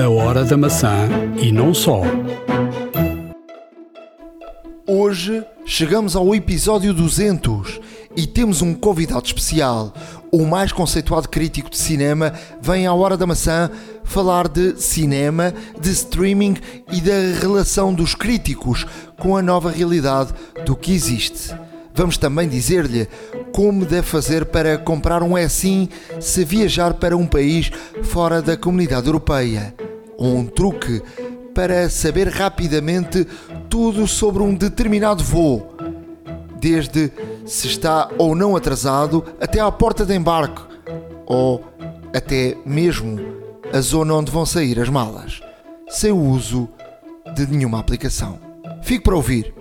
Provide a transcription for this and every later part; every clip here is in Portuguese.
A Hora da Maçã e não só. Hoje chegamos ao episódio 200 e temos um convidado especial. O mais conceituado crítico de cinema vem à Hora da Maçã falar de cinema, de streaming e da relação dos críticos com a nova realidade do que existe. Vamos também dizer-lhe como deve fazer para comprar um assim se viajar para um país fora da comunidade europeia. Ou um truque para saber rapidamente tudo sobre um determinado voo, desde se está ou não atrasado até à porta de embarque, ou até mesmo a zona onde vão sair as malas, sem o uso de nenhuma aplicação. Fique para ouvir,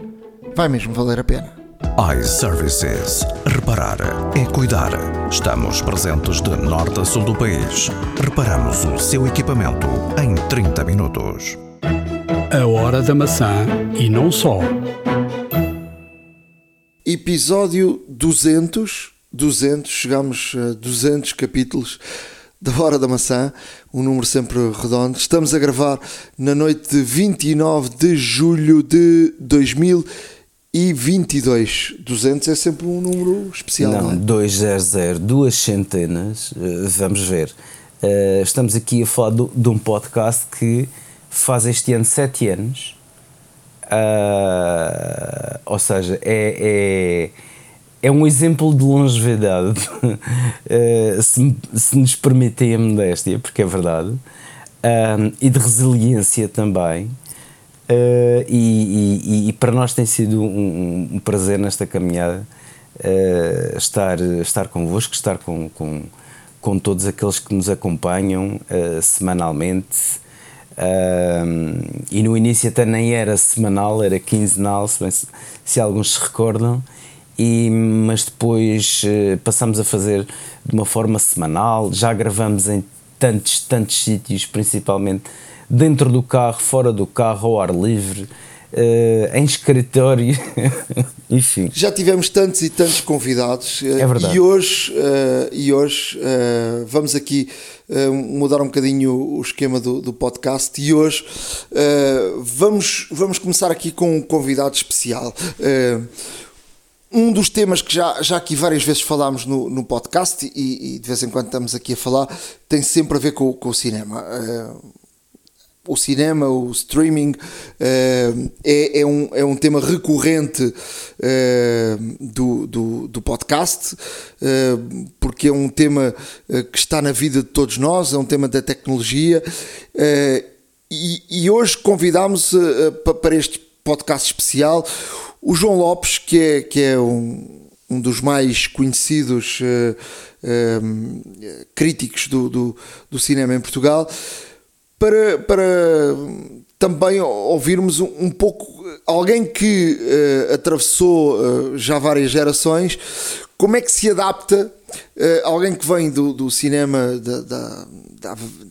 vai mesmo valer a pena iServices. Reparar é cuidar. Estamos presentes de norte a sul do país. Reparamos o seu equipamento em 30 minutos. A Hora da Maçã e não só. Episódio 200. 200, chegamos a 200 capítulos da Hora da Maçã, um número sempre redondo. Estamos a gravar na noite de 29 de julho de 2020 e 22. 200 é sempre um número especial. Não, não é? 200, duas centenas, eh, vamos ver. Uh, estamos aqui a falar de um podcast que faz este ano 7 anos. Uh, ou seja, é, é, é, um exemplo de longevidade, uh, se, se nos permitem a modéstia, porque é verdade, e de resiliência também. Uh, e, e, e, para nós tem sido um, um prazer nesta caminhada uh, estar, estar convosco, estar com, com, com todos aqueles que nos acompanham uh, semanalmente. e no início até nem era semanal, era quinzenal, se, se, se alguns se recordam. E, mas depois passamos a fazer de uma forma semanal, já gravamos em tantos, tantos sítios, principalmente dentro do carro, fora do carro, ao ar livre, uh, em escritório, enfim. Já tivemos tantos e tantos convidados eh, é verdade. e hoje, uh, e hoje vamos aqui mudar um bocadinho o esquema do, do podcast e hoje vamos, vamos começar aqui com um convidado especial. Um dos temas que já, já aqui várias vezes falámos no, no podcast e, e, de vez em quando estamos aqui a falar tem sempre a ver com, com o cinema o cinema, o streaming, uh, é, é, um, é um tema recorrente uh, do, do, do, podcast, uh, porque é um tema que está na vida de todos nós, é um tema da tecnologia. E, e, hoje convidámos para este podcast especial o João Lopes, que é, que é um, um dos mais conhecidos críticos do, do, do cinema em Portugal para, para também ouvirmos um, um pouco alguém que uh, atravessou uh, já várias gerações, como é que se adapta uh, alguém que vem do, do cinema da,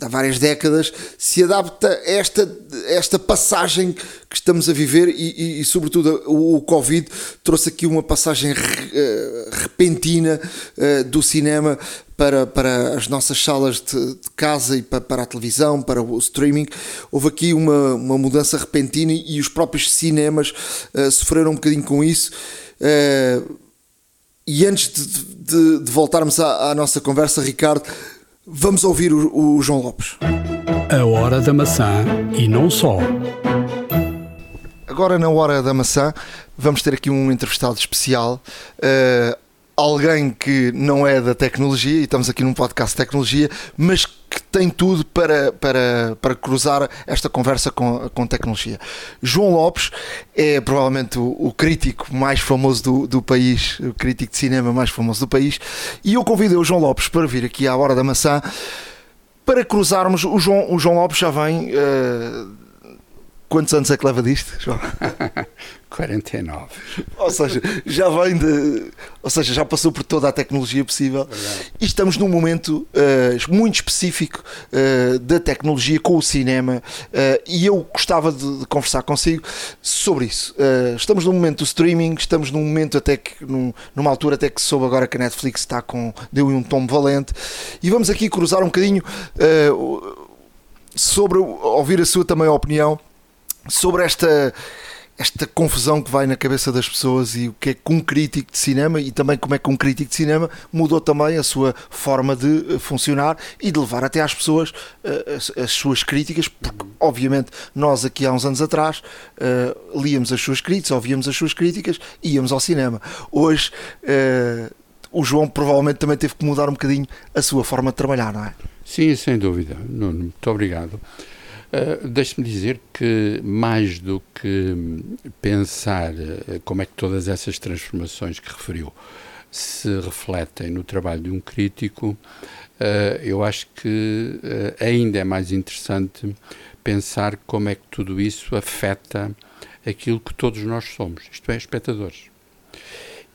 há várias décadas, se adapta a esta, esta passagem que estamos a viver e, e, e sobretudo, o, o, Covid trouxe aqui uma passagem repentina do cinema para, para as nossas salas de, de casa e para, para, a televisão, para o streaming. Houve aqui uma, uma mudança repentina e os próprios cinemas uh, sofreram um bocadinho com isso. Uh, e antes de, de, de voltarmos à, à, nossa conversa, Ricardo, vamos ouvir o, o João Lopes. A Hora da Maçã e não só. Agora, na Hora da Maçã, vamos ter aqui um entrevistado especial. Uh, alguém que não é da tecnologia, e estamos aqui num podcast de tecnologia, mas que tem tudo para, para, para cruzar esta conversa com, com tecnologia. João Lopes é provavelmente o, o crítico mais famoso do, do país, o crítico de cinema mais famoso do país, e eu convidei o João Lopes para vir aqui à Hora da Maçã para cruzarmos. O João, o João Lopes já vem. Uh, Quantos anos é que leva disto, João? 49. Ou seja, já vem de. Ou seja, já passou por toda a tecnologia possível. Verdade. E estamos num momento uh, muito específico uh, da tecnologia com o cinema. Uh, e eu gostava de, de, conversar consigo sobre isso. estamos num momento do streaming, estamos num momento até que. Num, numa altura até que soube agora que a Netflix está com. deu um tom valente. E vamos aqui cruzar um bocadinho sobre ouvir a sua também opinião sobre esta esta confusão que vai na cabeça das pessoas e o que é que um crítico de cinema e também como é que um crítico de cinema mudou também a sua forma de eh, funcionar e de levar até às pessoas uh, as, as, suas críticas, porque obviamente nós aqui há uns anos atrás uh, líamos as suas críticas, ouvíamos as suas críticas e íamos ao cinema. Hoje uh, o João provavelmente também teve que mudar um bocadinho a sua forma de trabalhar, não é? Sim, sem dúvida. Muito obrigado. Uh, Deixe-me dizer que, mais do que pensar uh, como é que todas essas transformações que referiu se refletem no trabalho de um crítico, uh, eu acho que ainda é mais interessante pensar como é que tudo isso afeta aquilo que todos nós somos, isto é, espectadores.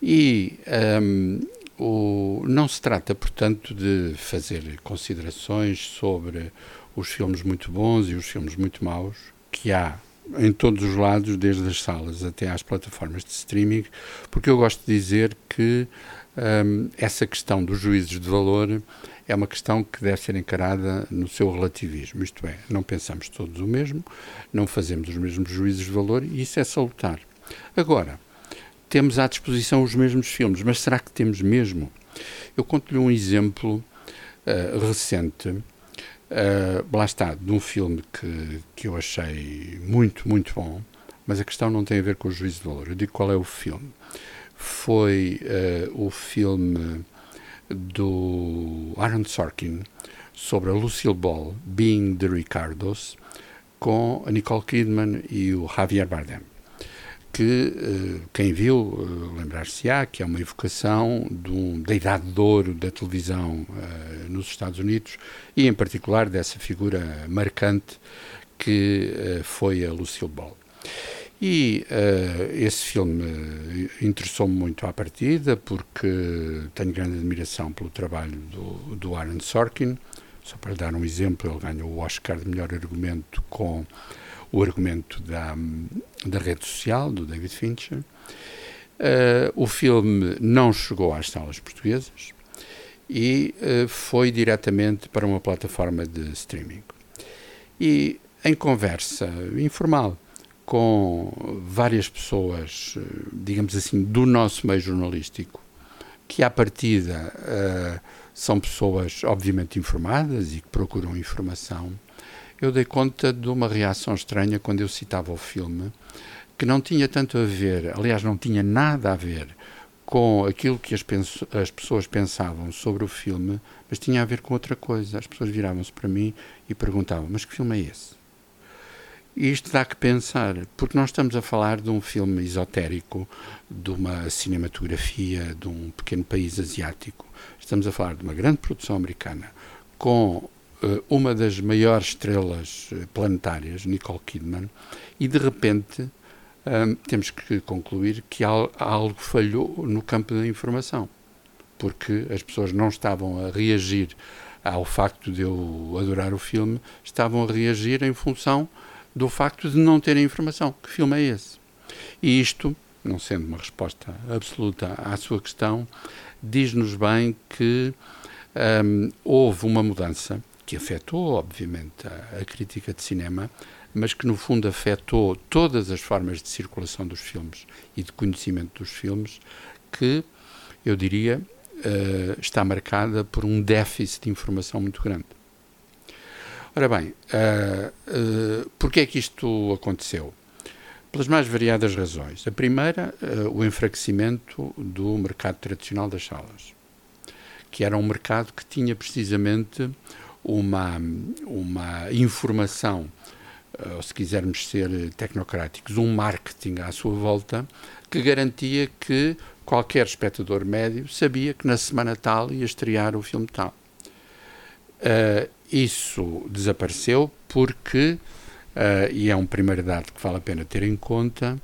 E um, o, não se trata, portanto, de fazer considerações sobre os filmes muito bons e os filmes muito maus que há em todos os lados, desde as salas até às plataformas de streaming, porque eu gosto de dizer que um, essa questão dos juízes de valor é uma questão que deve ser encarada no seu relativismo, isto é, não pensamos todos o mesmo, não fazemos os mesmos juízes de valor e isso é salutar. Agora, temos à disposição os mesmos filmes, mas será que temos mesmo? Eu conto-lhe um exemplo uh, recente Uh, lá está, de um filme que, que eu achei muito, muito bom, mas a questão não tem a ver com o juízo de valor. Eu digo qual é o filme. Foi uh, o filme do Aaron Sorkin sobre a Lucille Ball, Being the Ricardos, com a Nicole Kidman e o Javier Bardem que eh, quem viu eh, lembrar-se-á que é uma evocação um, da idade de ouro da televisão uh, nos Estados Unidos e em particular dessa figura marcante que foi a Lucille Ball. E uh, esse filme interessou-me muito à partida porque tenho grande admiração pelo trabalho do, do Aaron Sorkin. Só para dar um exemplo, ele ganhou o Oscar de melhor argumento com o argumento da, da rede social, do David Fincher. Uh, o filme não chegou às salas portuguesas e uh, foi diretamente para uma plataforma de streaming. E em conversa informal com várias pessoas, digamos assim, do nosso meio jornalístico, que à partida uh, são pessoas obviamente informadas e que procuram informação, eu dei conta de uma reação estranha quando eu citava o filme, que não tinha tanto a ver, aliás, não tinha nada a ver com aquilo que as, as pessoas pensavam sobre o filme, mas tinha a ver com outra coisa. As pessoas viravam-se para mim e perguntavam: Mas que filme é esse? E isto dá que pensar, porque nós estamos a falar de um filme esotérico, de uma cinematografia de um pequeno país asiático. Estamos a falar de uma grande produção americana, com uma das maiores estrelas eh, planetárias, Nicole Kidman, e de repente um, temos que concluir que algo falhou no campo da informação, porque as pessoas não estavam a reagir ao facto de eu adorar o filme, estavam a reagir em função do facto de não terem informação. Que filme é esse? E isto, não sendo uma resposta absoluta à sua questão, diz-nos bem que um, houve uma mudança que afetou, obviamente, a, a, crítica de cinema, mas que no fundo afetou todas as formas de circulação dos filmes e de conhecimento dos filmes, que eu diria uh, está marcada por um déficit de informação muito grande. Ora bem, uh, uh, porquê é que isto aconteceu? Pelas mais variadas razões. A primeira, uh, o enfraquecimento do mercado tradicional das salas, que era um mercado que tinha precisamente uma, uma informação, eh, ou se quisermos ser tecnocráticos, um marketing à sua volta, que garantia que qualquer espectador médio sabia que na semana tal ia estrear o filme tal. Uh, isso desapareceu porque, uh, e é um primeiro dado que vale a pena ter em conta,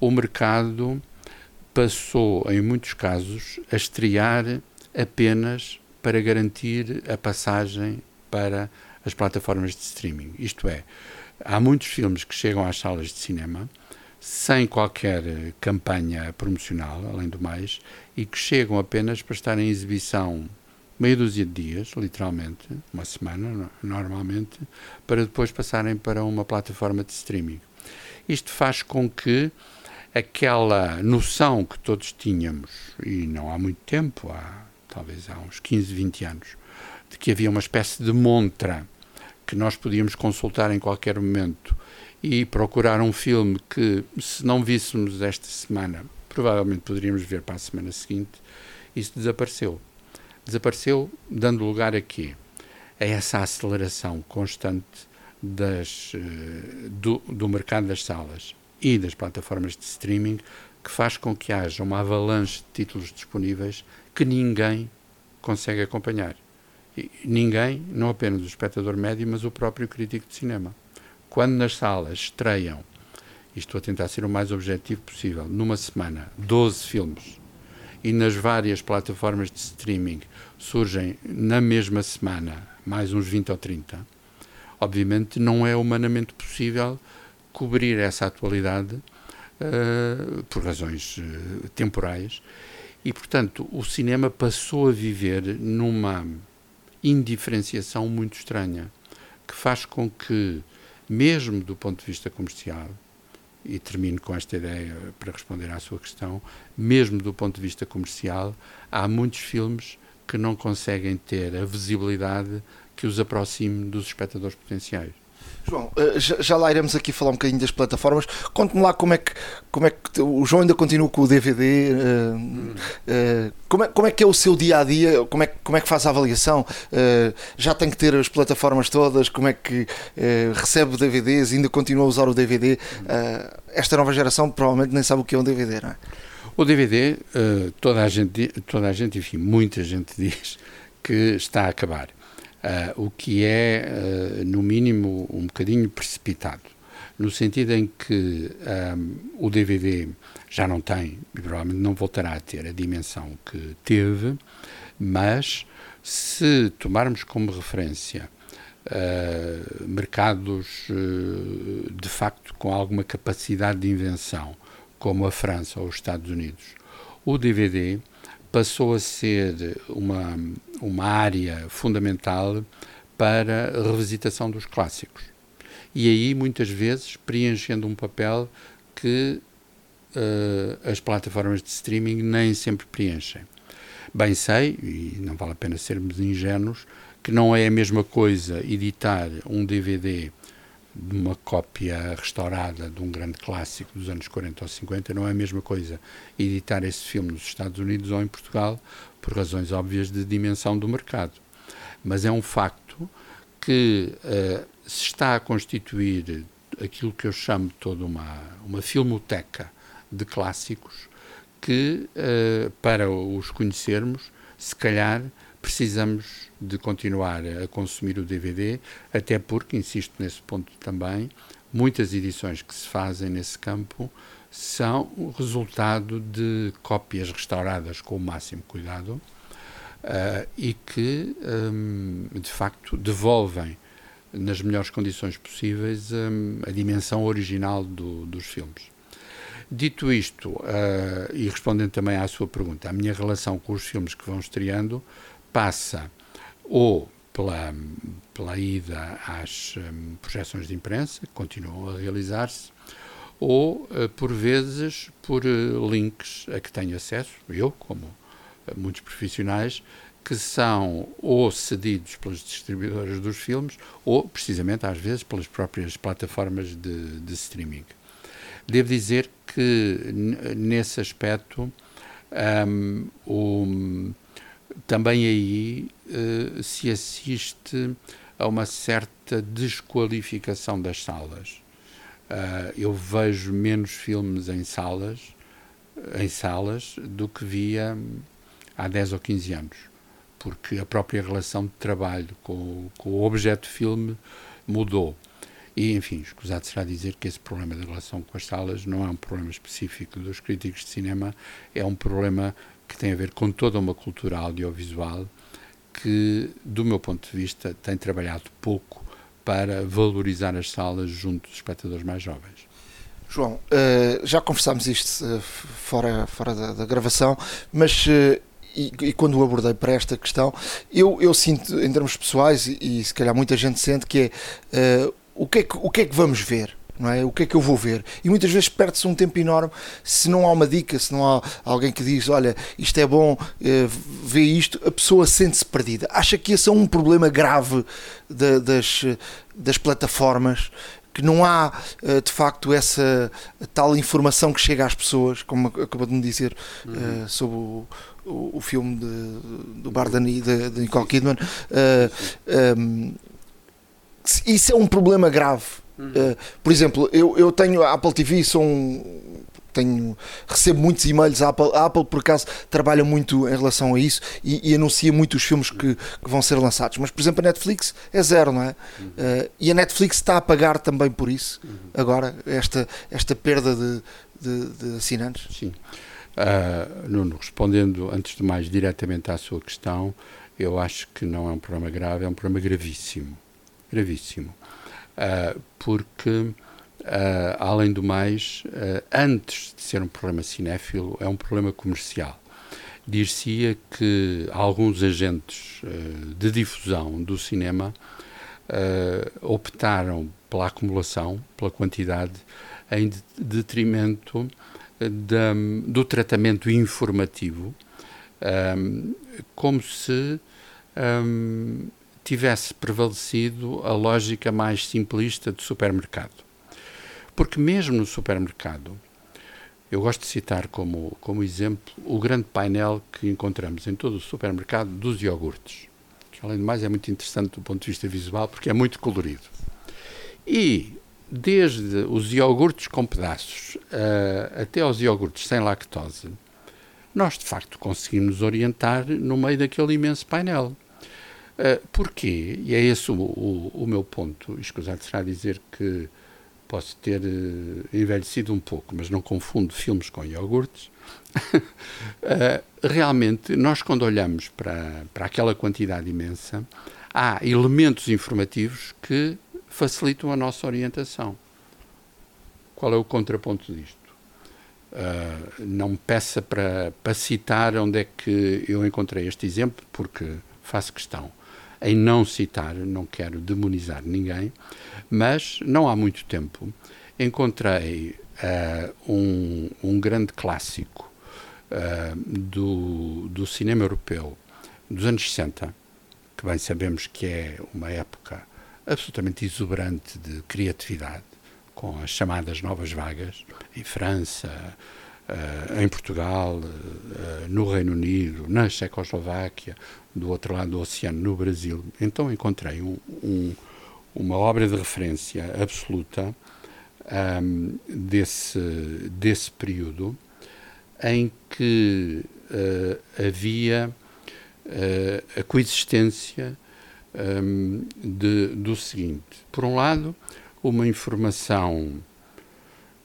o mercado passou, em muitos casos, a estrear apenas para garantir a passagem para as plataformas de streaming. Isto é, há muitos filmes que chegam às salas de cinema sem qualquer eh, campanha promocional, além do mais, e que chegam apenas para estar em exibição meia dúzia de dias, literalmente, uma semana normalmente, para depois passarem para uma plataforma de streaming. Isto faz com que aquela noção que todos tínhamos, e não há muito tempo, há talvez há uns 15, 20 anos, de que havia uma espécie de montra que nós podíamos consultar em qualquer momento e procurar um filme que, se não víssemos esta semana, provavelmente poderíamos ver para a semana seguinte, isso desapareceu. Desapareceu dando lugar a quê? A essa aceleração constante das, eh, do, do mercado das salas e das plataformas de streaming que faz com que haja uma avalanche de títulos disponíveis que ninguém consegue acompanhar. Ninguém, não apenas o espectador médio, mas o próprio crítico de cinema. Quando nas salas estreiam, e estou a tentar ser o mais objetivo possível, numa semana, 12 filmes, e nas várias plataformas de streaming surgem na mesma semana mais uns 20 ou 30, obviamente não é humanamente possível cobrir essa atualidade uh, por razões uh, temporais e, portanto, o cinema passou a viver numa indiferenciação muito estranha, que faz com que, mesmo do ponto de vista comercial, e termino com esta ideia para responder à sua questão, mesmo do ponto de vista comercial, há muitos filmes que não conseguem ter a visibilidade que os aproxime dos espectadores potenciais. João, eh, já, lá iremos aqui falar um bocadinho das plataformas. Conte-me lá como é, que, como é que o João ainda continua com o DVD. Uh, uh, como, é, como é que é o seu dia a dia? Como é, como é que faz a avaliação? Uh, já tem que ter as plataformas todas? Como é que recebe DVDs? Ainda continua a usar o DVD? esta nova geração provavelmente nem sabe o que é um DVD, não é? O DVD, toda a gente, toda a gente, enfim, muita gente diz que está a acabar. Uh, o que é, uh, no mínimo, um bocadinho precipitado, no sentido em que um, o DVD já não tem, e provavelmente não voltará a ter a dimensão que teve, mas se tomarmos como referência uh, mercados de facto com alguma capacidade de invenção, como a França ou os Estados Unidos, o DVD passou a ser uma, uma área fundamental para a revisitação dos clássicos. E aí, muitas vezes, preenchendo um papel que uh, as plataformas de streaming nem sempre preenchem. Bem sei, e não vale a pena sermos ingênuos, que não é a mesma coisa editar um DVD de uma cópia restaurada de um grande clássico dos anos 40 ou 50 não é a mesma coisa editar esse filme nos Estados Unidos ou em Portugal, por razões óbvias de dimensão do mercado. Mas é um facto que uh, se está a constituir aquilo que eu chamo toda uma, uma filmoteca de clássicos que, uh, para os conhecermos, se calhar precisamos de continuar a consumir o DVD, até porque, insisto nesse ponto também, muitas edições que se fazem nesse campo são resultado de cópias restauradas com o máximo cuidado uh, e que, um, de facto, devolvem nas melhores condições possíveis um, a dimensão original do, dos filmes. Dito isto, uh, e respondendo também à sua pergunta, a minha relação com os filmes que vão estreando passa ou pela, pela ida às um, projeções de imprensa, que continuam a realizar-se, ou, uh, por vezes, por uh, links a que tenho acesso, eu, como uh, muitos profissionais, que são ou cedidos pelos distribuidores dos filmes, ou, precisamente, às vezes, pelas próprias plataformas de, de streaming. Devo dizer que, nesse aspecto, um, o também aí uh, se assiste a uma certa desqualificação das salas. Uh, eu vejo menos filmes em salas, em salas do que via há 10 ou 15 anos, porque a própria relação de trabalho com, com o objeto filme mudou. E, enfim, escusado será dizer que esse problema da relação com as salas não é um problema específico dos críticos de cinema, é um problema que tem a ver com toda uma cultura audiovisual que, do meu ponto de vista, tem trabalhado pouco para valorizar as salas junto dos espectadores mais jovens. João, uh, já conversámos isto uh, fora, fora da, da, gravação, mas uh, e, e, quando o abordei para esta questão, eu, eu sinto, em termos pessoais, e, e se calhar muita gente sente, que é uh, o, que é que, o que é que vamos ver? Não é? O que é que eu vou ver? E muitas vezes perde-se um tempo enorme se não há uma dica, se não há alguém que diz: Olha, isto é bom, uh, vê isto, a pessoa sente-se perdida. Acha que esse é um problema grave de, das, das plataformas que não há eh, de facto essa tal informação que chega às pessoas, como acabou de me dizer uhum. uh, sobre o, o, o, filme de, do Bardani de, de Nicole Kidman. Uh, eh, um, isso é um problema grave. Uhum. Uh, por exemplo, eu, eu tenho a Apple TV, sou um, tenho, recebo muitos e-mails. A Apple, a Apple, por acaso, trabalha muito em relação a isso e, e anuncia muito os filmes que, que, vão ser lançados. Mas, por exemplo, a Netflix é zero, não é? Uhum. Uh, e a Netflix está a pagar também por isso, uhum. agora, esta, esta perda de, de, de assinantes. Sim. Uh, Nuno, respondendo antes de mais diretamente à sua questão, eu acho que não é um problema grave, é um problema gravíssimo. Gravíssimo. Uh, porque Uh, além do mais, uh, antes de ser um problema cinéfilo, é um problema comercial. Dir-se-ia que alguns agentes uh, de difusão do cinema optaram pela acumulação, pela quantidade, em detrimento do tratamento informativo, um, como se um, tivesse prevalecido a lógica mais simplista do supermercado. Porque mesmo no supermercado, eu gosto de citar como, como exemplo o grande painel que encontramos em todo o supermercado dos iogurtes, que além de mais é muito interessante do ponto de vista visual porque é muito colorido. E desde os iogurtes com pedaços uh, até aos iogurtes sem lactose, nós de facto conseguimos orientar no meio daquele imenso painel. Uh, porquê? E é esse o, o, o meu ponto. Escusado será dizer que posso ter uh, envelhecido um pouco, mas não confundo filmes com iogurtes. uh, realmente, nós quando olhamos para, para aquela quantidade imensa, há elementos informativos que facilitam a nossa orientação. Qual é o contraponto disto? Uh, não me peça para, para citar onde é que eu encontrei este exemplo, porque faço questão em não citar, não quero demonizar ninguém, mas não há muito tempo encontrei uh, um, um, grande clássico uh, do, do cinema europeu dos anos 60, que bem sabemos que é uma época absolutamente exuberante de criatividade, com as chamadas novas vagas, em França, uh, em Portugal, uh, no Reino Unido, na Checoslováquia, do outro lado do oceano, no Brasil. Então encontrei um, um, uma obra de referência absoluta um, desse, desse período em que uh, havia a coexistência de, do seguinte: por um lado, uma informação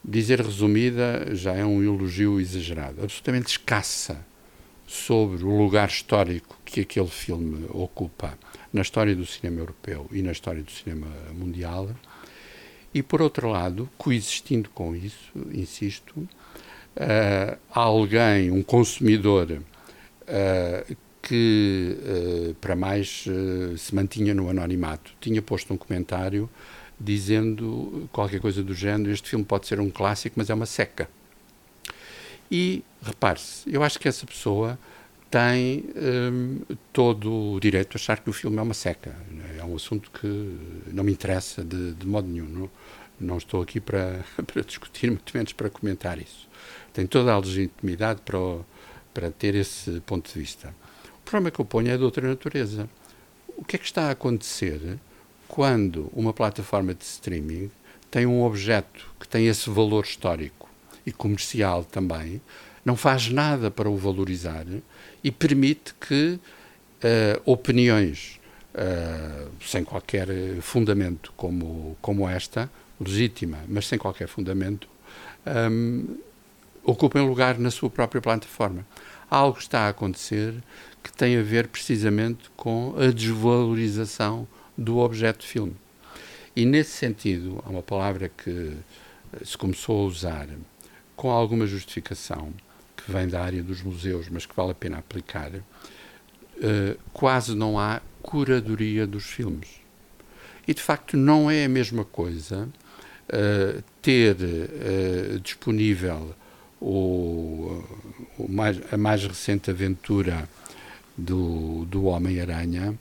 dizer resumida já é um elogio exagerado, absolutamente escassa sobre o lugar histórico que aquele filme ocupa na história do cinema europeu e na história do cinema mundial. E, por outro lado, coexistindo com isso, insisto, uh, alguém, um consumidor, uh, que, uh, para mais, se mantinha no anonimato, tinha posto um comentário dizendo qualquer coisa do género: este filme pode ser um clássico, mas é uma seca. E repare-se, eu acho que essa pessoa tem um, todo o direito a achar que o filme é uma seca. É um assunto que não me interessa de, de modo nenhum. Não, não estou aqui para, para discutir, muito menos para comentar isso. Tem toda a legitimidade para, para ter esse ponto de vista. O problema que eu ponho é de outra natureza. O que é que está a acontecer quando uma plataforma de streaming tem um objeto que tem esse valor histórico e comercial também, não faz nada para o valorizar e permite que uh, opiniões uh, sem qualquer fundamento como, como esta, legítima, mas sem qualquer fundamento, um, ocupem lugar na sua própria plataforma. Algo está a acontecer que tem a ver precisamente com a desvalorização do objeto de filme. E nesse sentido, há uma palavra que eh, se começou a usar com alguma justificação, que vem da área dos museus, mas que vale a pena aplicar, uh, quase não há curadoria dos filmes. E de facto não é a mesma coisa uh, ter uh, disponível o, o mais, a mais recente aventura do, do Homem-Aranha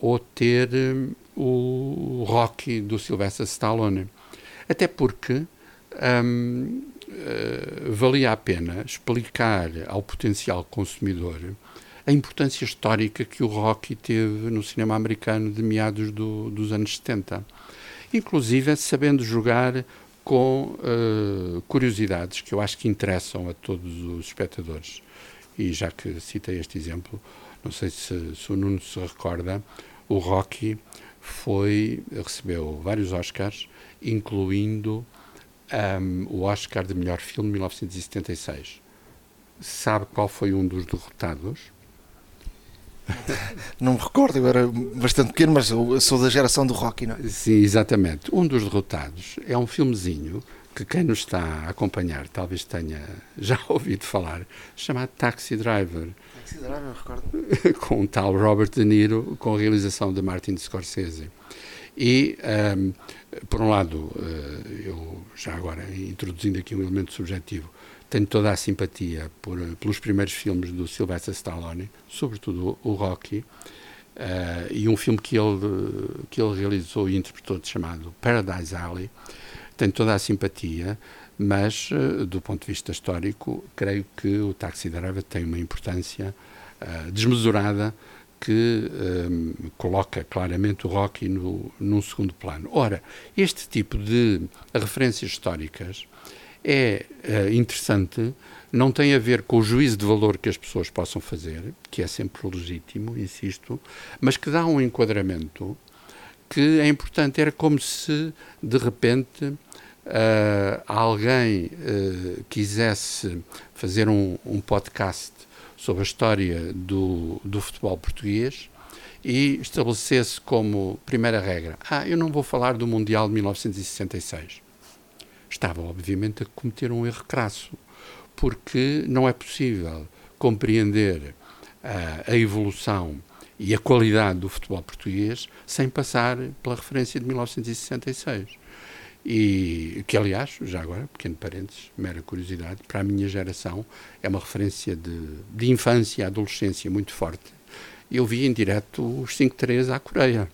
ou ter um, o Rocky do Sylvester Stallone. Até porque um, uh, valia a pena explicar ao potencial consumidor a importância histórica que o Rocky teve no cinema americano de meados do, dos anos 70. Inclusive sabendo jogar com uh, curiosidades que eu acho que interessam a todos os espectadores. E já que citei este exemplo, não sei se, se o Nuno se recorda, o Rocky foi, recebeu vários Oscars, incluindo um, o Oscar de melhor filme de 1976. Sabe qual foi um dos derrotados? Não me recordo, eu era bastante pequeno, mas sou da geração do Rocky, não é? Sim, exatamente. Um dos derrotados é um filmezinho que quem nos está a acompanhar talvez tenha já ouvido falar, chamado Taxi Driver. Taxi Driver, recordo. com o tal Robert De Niro, com a realização de Martin Scorsese. E, um, por um lado, eh, eu já agora introduzindo aqui um elemento subjetivo, tenho toda a simpatia por, pelos primeiros filmes do Sylvester Stallone, sobretudo o, Rocky, uh, e um filme que ele, que ele realizou e interpretou chamado Paradise Alley. Tenho toda a simpatia, mas uh, do ponto de vista histórico, creio que o Taxi Driver tem uma importância uh, desmesurada que um, coloca claramente o Rocky no, num segundo plano. Ora, este tipo de referências históricas é uh, interessante, não tem a ver com o juízo de valor que as pessoas possam fazer, que é sempre legítimo, insisto, mas que dá um enquadramento que é importante. Era como se, de repente, uh, alguém uh, quisesse fazer um, um podcast sobre a história do, do futebol português e estabelecesse como primeira regra: ah, eu não vou falar do Mundial de 1966. Estava, obviamente, a cometer um erro crasso, porque não é possível compreender uh, a evolução e a qualidade do futebol português sem passar pela referência de 1966 e que aliás, já agora, pequeno parênteses, mera curiosidade, para a minha geração é uma referência de, de infância e adolescência muito forte. Eu vi em direto os 5-3 à Coreia.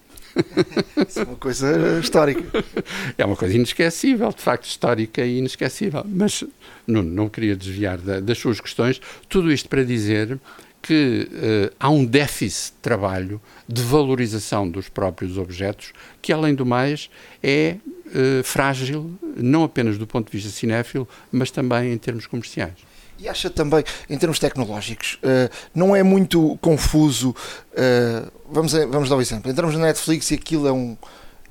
Isso é uma coisa histórica. É uma coisa inesquecível, de facto, histórica e inesquecível. Mas não, não queria desviar da, das suas questões. Tudo isto para dizer que uh, há um déficit de trabalho de valorização dos próprios objetos, que, além do mais, é uh, frágil, não apenas do ponto de vista cinéfilo, mas também em termos comerciais. E acha também, em termos tecnológicos, uh, não é muito confuso? Uh, vamos, vamos dar um exemplo. Entramos na Netflix e aquilo é, um,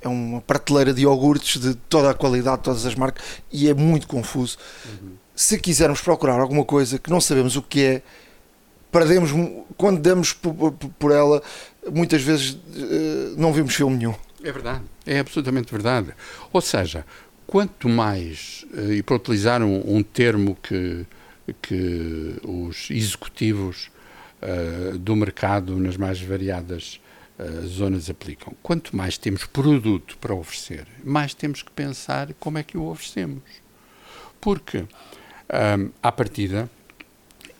é uma prateleira de iogurtes de toda a qualidade, todas as marcas, e é muito confuso. Uhum. Se quisermos procurar alguma coisa que não sabemos o que é, perdemos, quando damos por, por ela, muitas vezes não vimos filme nenhum. É verdade, é absolutamente verdade. Ou seja, quanto mais, eh, e para utilizar um, um termo que, que os executivos uh, do mercado nas mais variadas uh, zonas aplicam, quanto mais temos produto para oferecer, mais temos que pensar como é que o oferecemos. Porque, um, à partida,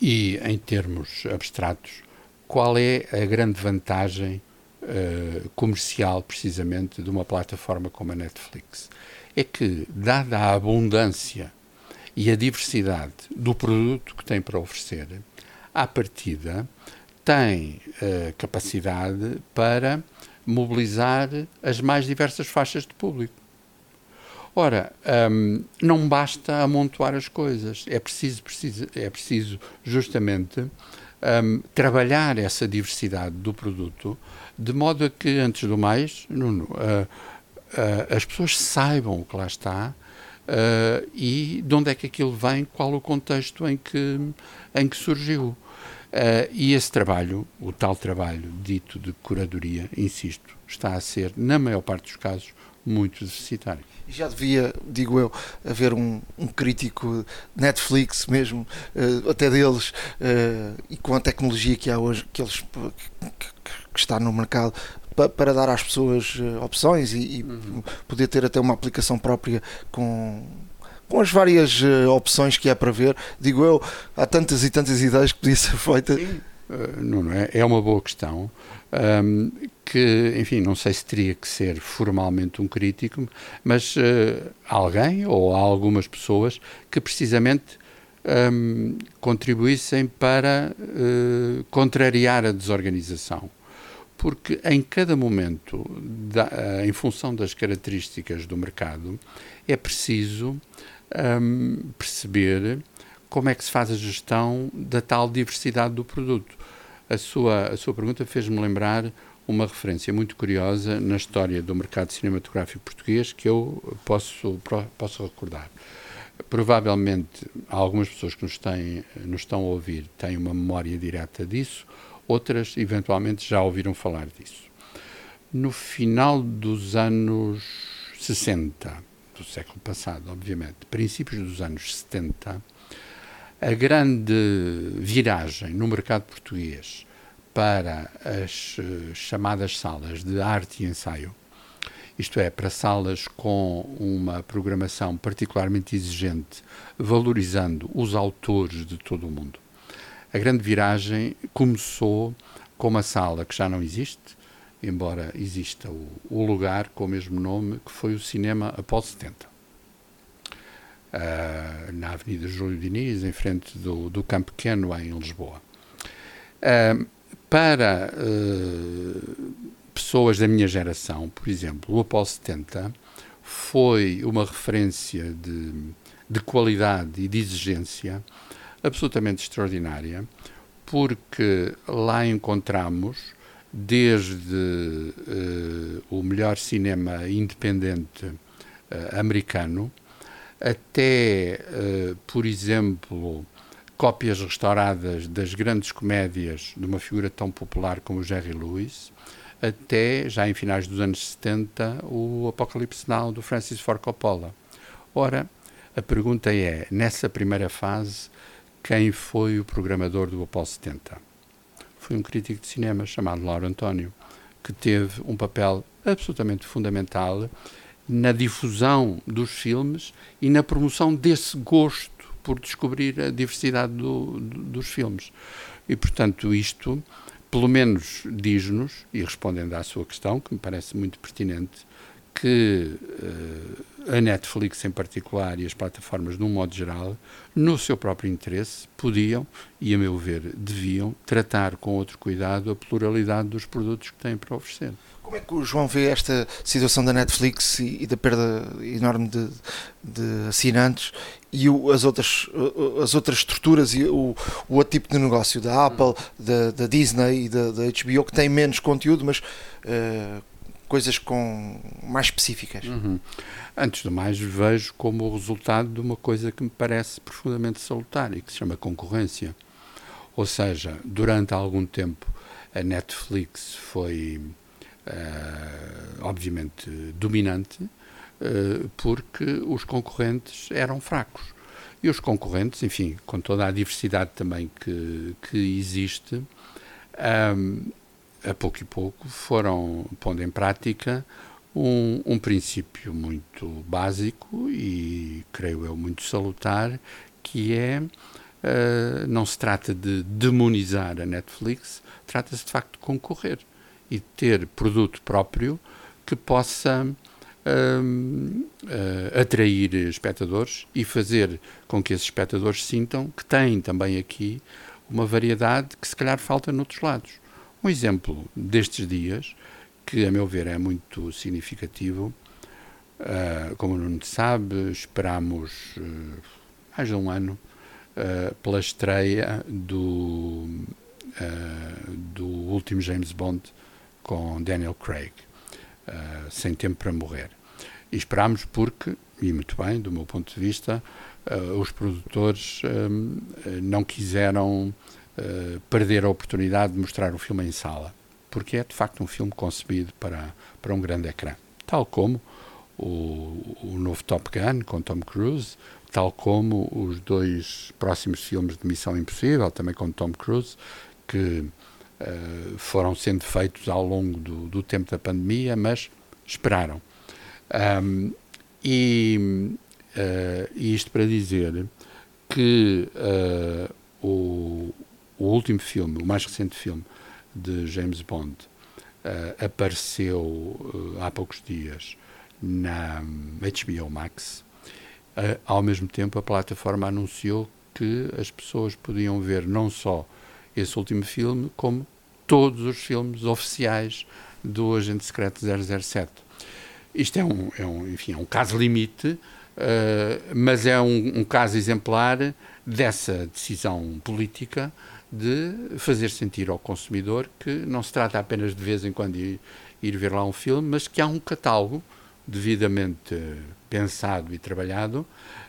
e em termos abstratos, qual é a grande vantagem uh, comercial, precisamente, de uma plataforma como a Netflix. É que, dada a abundância e a diversidade do produto que tem para oferecer, à partida, tem uh, capacidade para mobilizar as mais diversas faixas de público. Ora, um, não basta amontoar as coisas, é preciso, preciso, é preciso justamente um, trabalhar essa diversidade do produto de modo a que, antes do mais, Nuno, uh, uh, as pessoas saibam o que lá está uh, e de onde é que aquilo vem, qual o contexto em que, em que surgiu. e esse trabalho, o tal trabalho dito de curadoria, insisto, está a ser, na maior parte dos casos, muito deficitário. Já devia, digo eu, haver um, um crítico Netflix mesmo, uh, até deles, uh, e com a tecnologia que há hoje, que, eles, que, que está no mercado, pa, para dar às pessoas uh, opções e, e uhum. poder ter até uma aplicação própria com, com as várias opções que há para ver. Digo eu, há tantas e tantas ideias que podia ser feita. Sim. Não é? É uma boa questão um, que, enfim, não sei se teria que ser formalmente um crítico, mas uh, alguém ou algumas pessoas que precisamente um, contribuíssem para uh, contrariar a desorganização. Porque em cada momento, da, uh, em função das características do mercado, é preciso um, perceber como é que se faz a gestão da tal diversidade do produto a sua, a sua pergunta fez-me lembrar uma referência muito curiosa na história do mercado cinematográfico português que eu posso, posso recordar. Provavelmente algumas pessoas que nos, têm, nos estão a ouvir têm uma memória direta disso, outras eventualmente já ouviram falar disso. No final dos anos 60, do século passado, obviamente, princípios dos anos 70, a grande viragem no mercado português para as uh, chamadas salas de arte e ensaio, isto é, para salas com uma programação particularmente exigente, valorizando os autores de todo o mundo. A grande viragem começou com uma sala que já não existe, embora exista o, o lugar com o mesmo nome, que foi o Cinema após 70 uh, na Avenida Júlio Diniz, em frente do, do Campo Pequeno, em Lisboa. Uh, para uh, pessoas da minha geração, por exemplo, o Apolo 70 foi uma referência de, de qualidade e de exigência absolutamente extraordinária, porque lá encontramos desde uh, o melhor cinema independente uh, americano até, uh, por exemplo, cópias restauradas das grandes comédias de uma figura tão popular como o Jerry Lewis, até, já em finais dos anos 70, o Apocalipse Now do Francis Ford Coppola. Ora, a pergunta é, nessa primeira fase, quem foi o programador do Apolo 70? Foi um crítico de cinema chamado Lauro António, que teve um papel absolutamente fundamental na difusão dos filmes e na promoção desse gosto por descobrir a diversidade do, do, dos filmes. E, portanto, isto, pelo menos, diz-nos, e respondendo à sua questão, que me parece muito pertinente, que uh, a Netflix em particular e as plataformas, de um modo geral, no seu próprio interesse, podiam, e a meu ver, deviam, tratar com outro cuidado a pluralidade dos produtos que têm para oferecer. Como é que o João vê esta situação da Netflix e, e da perda enorme de, de assinantes e o, as, outras, as outras estruturas e o, o outro tipo de negócio da Apple, da, da Disney e da, da, HBO que tem menos conteúdo, mas uh, coisas com mais específicas? Uhum. Antes de mais, vejo como o resultado de uma coisa que me parece profundamente salutar e que se chama concorrência. Ou seja, durante algum tempo a Netflix foi uh, obviamente dominante, uh, porque os concorrentes eram fracos. E os concorrentes, enfim, com toda a diversidade também que, que existe, um, ehm, a pouco e pouco foram pondo em prática um, um, princípio muito básico e, creio eu, muito salutar, que é uh, não se trata de demonizar a Netflix, trata-se de facto de concorrer e ter produto próprio que possa uh, eh, atrair espectadores e fazer com que esses espectadores sintam que têm também aqui uma variedade que se calhar falta noutros lados. Um exemplo destes dias, que a meu ver é muito significativo, uh, como não sabe, esperamos uh, mais de um ano pela estreia do, do último James Bond com Daniel Craig, uh, Sem Tempo para Morrer. E esperámos porque, e muito bem, do meu ponto de vista, uh, os produtores não quiseram uh, perder a oportunidade de mostrar o filme em sala, porque é de facto um filme concebido para, para um grande ecrã. Tal como o, o novo Top Gun com Tom Cruise, tal como os dois próximos filmes de Missão Impossível, também com Tom Cruise, que uh, foram sendo feitos ao longo do, do, tempo da pandemia, mas esperaram. Um, e uh, isto para dizer que uh, o, o último filme, o mais recente filme de James Bond, apareceu há poucos dias na HBO Max. Uh, ao mesmo tempo, a plataforma anunciou que as pessoas podiam ver não só esse último filme, como todos os filmes oficiais do Agente Secreto 007. Isto é um, é um, enfim, é um caso limite, uh, mas é um, um, caso exemplar dessa decisão política de fazer sentir ao consumidor que não se trata apenas de vez em quando ir, ir ver lá um filme, mas que há um catálogo devidamente pensado e trabalhado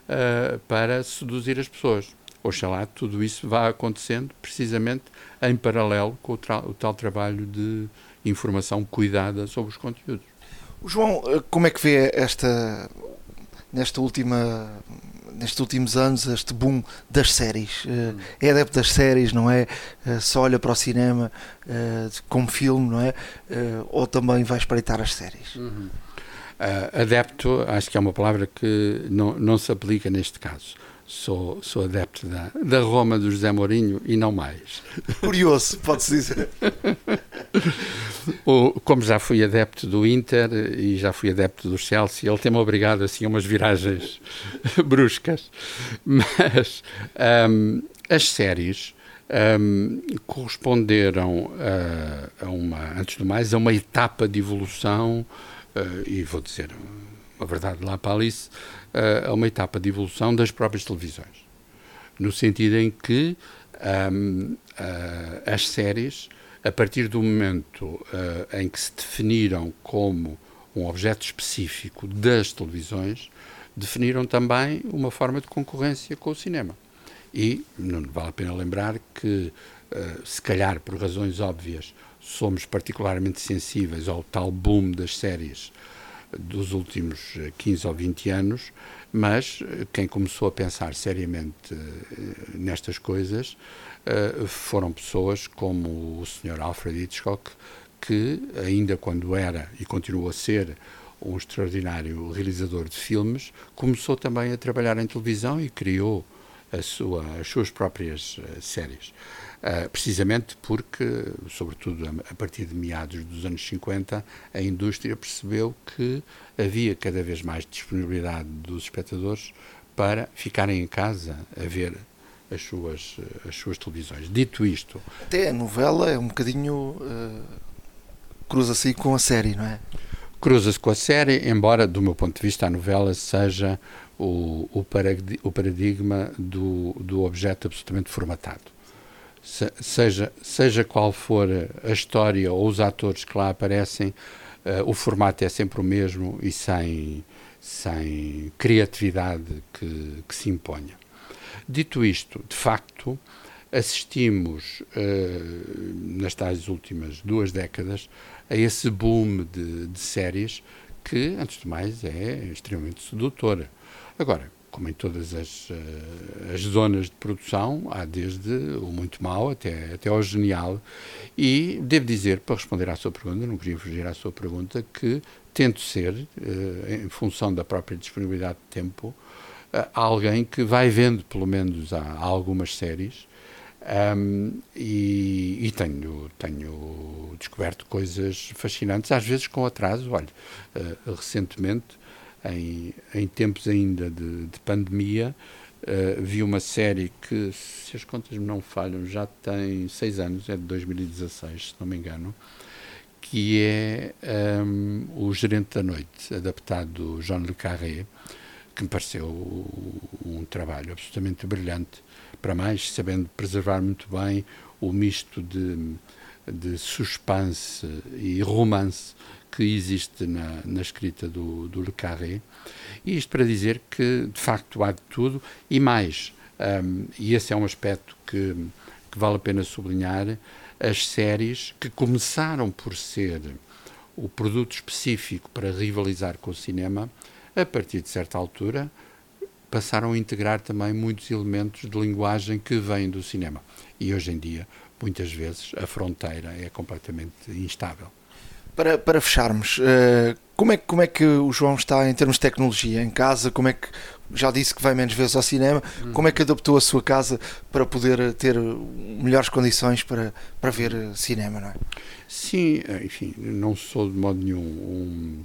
uh, para seduzir as pessoas. Oxalá tudo isso vá acontecendo precisamente em paralelo com o, o tal trabalho de informação cuidada sobre os conteúdos. João, eh, como é que vê esta nesta última nestes últimos anos este boom das séries hum. é adepto das séries não é só olha para o cinema como filme não é ou também vai espreitar as séries uhum. Uh, adepto, acho que é uma palavra que não, não se aplica neste caso. Sou, sou adepto da, da Roma do José Mourinho e não mais. Curioso, pode-se dizer. o, como já fui adepto do Inter e já fui adepto do Chelsea, ele tem-me obrigado assim, a umas viragens bruscas. Mas um, as séries um, corresponderam a, a, uma, antes do mais, a uma etapa de evolução uh, e vou dizer a verdade lá para Alice, a uma etapa de evolução das próprias televisões. No sentido em que um, eh, as séries, a partir do momento em que se definiram como um objeto específico das televisões, definiram também uma forma de concorrência com o cinema. E não vale a pena lembrar que, se calhar por razões óbvias, somos particularmente sensíveis ao tal boom das séries dos últimos 15 ou 20 anos, mas quem começou a pensar seriamente eh, nestas coisas eh, foram pessoas como o Sr. Alfred Hitchcock, que ainda quando era e continua a ser um extraordinário realizador de filmes, começou também a trabalhar em televisão e criou sua, as suas próprias séries. Uh, precisamente porque, sobretudo a, partir de meados dos anos 50, a indústria percebeu que havia cada vez mais disponibilidade dos espectadores para ficarem em casa a ver as suas, as suas televisões. Dito isto. Até a novela é um bocadinho. Uh, cruza-se com a série, não é? Cruza-se com a série, embora, do meu ponto de vista, a novela seja o, o paradigma do, do objeto absolutamente formatado. Se, seja, seja qual for a história ou os atores que lá aparecem, uh, o formato é sempre o mesmo e sem, sem criatividade que, que se imponha. Dito isto, de facto, assistimos uh, nas tais últimas duas décadas a esse boom de, de séries que, antes de mais, é extremamente sedutora. Agora, como em todas as, uh, as zonas de produção, há desde o muito mau até, até ao genial. E devo dizer, para responder à sua pergunta, não queria fugir à sua pergunta, que tento ser, uh, em função da própria disponibilidade de tempo, uh, alguém que vai vendo, pelo menos, há algumas séries. Um, e, e tenho, tenho descoberto coisas fascinantes, às vezes com atraso. Olha, recentemente em, em tempos ainda de, de pandemia, uh, vi uma série que, se as contas não falham, já tem seis anos, é de 2016, se não me engano, que é um, O Gerente da Noite, adaptado do Jean Le Carré, que me pareceu um trabalho absolutamente brilhante, para mais, sabendo preservar muito bem o misto de, de suspense e romance que existe na, na escrita do, do Le Carré. E isto para dizer que, de facto, há de tudo e mais. Um, e esse é um aspecto que, que vale a pena sublinhar. As séries que começaram por ser o produto específico para rivalizar com o cinema, a partir de certa altura, passaram a integrar também muitos elementos de linguagem que vêm do cinema. E hoje em dia, muitas vezes, a fronteira é completamente instável. Para, para fecharmos, uh, como, é, como é que o João está em termos de tecnologia em casa? Como é que já disse que vai menos vezes ao cinema? Hum. Como é que adaptou a sua casa para poder ter melhores condições para, para ver cinema? Não é? Sim, enfim, não sou de modo nenhum um,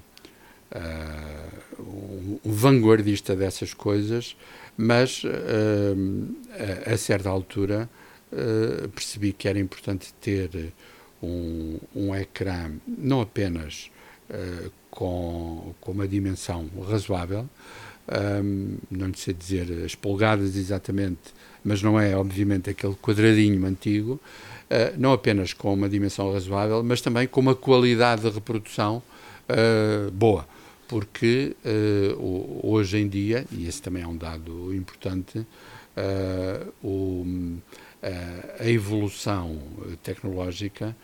uh, um vanguardista dessas coisas, mas uh, a, a, certa altura uh, percebi que era importante ter um, um ecrã não apenas uh, com, com uma dimensão razoável, um, não lhe sei dizer as polegadas exatamente, mas não é obviamente aquele quadradinho antigo, uh, não apenas com uma dimensão razoável, mas também com uma qualidade de reprodução uh, boa. Porque hoje em dia, e esse também é um dado importante, o a evolução tecnológica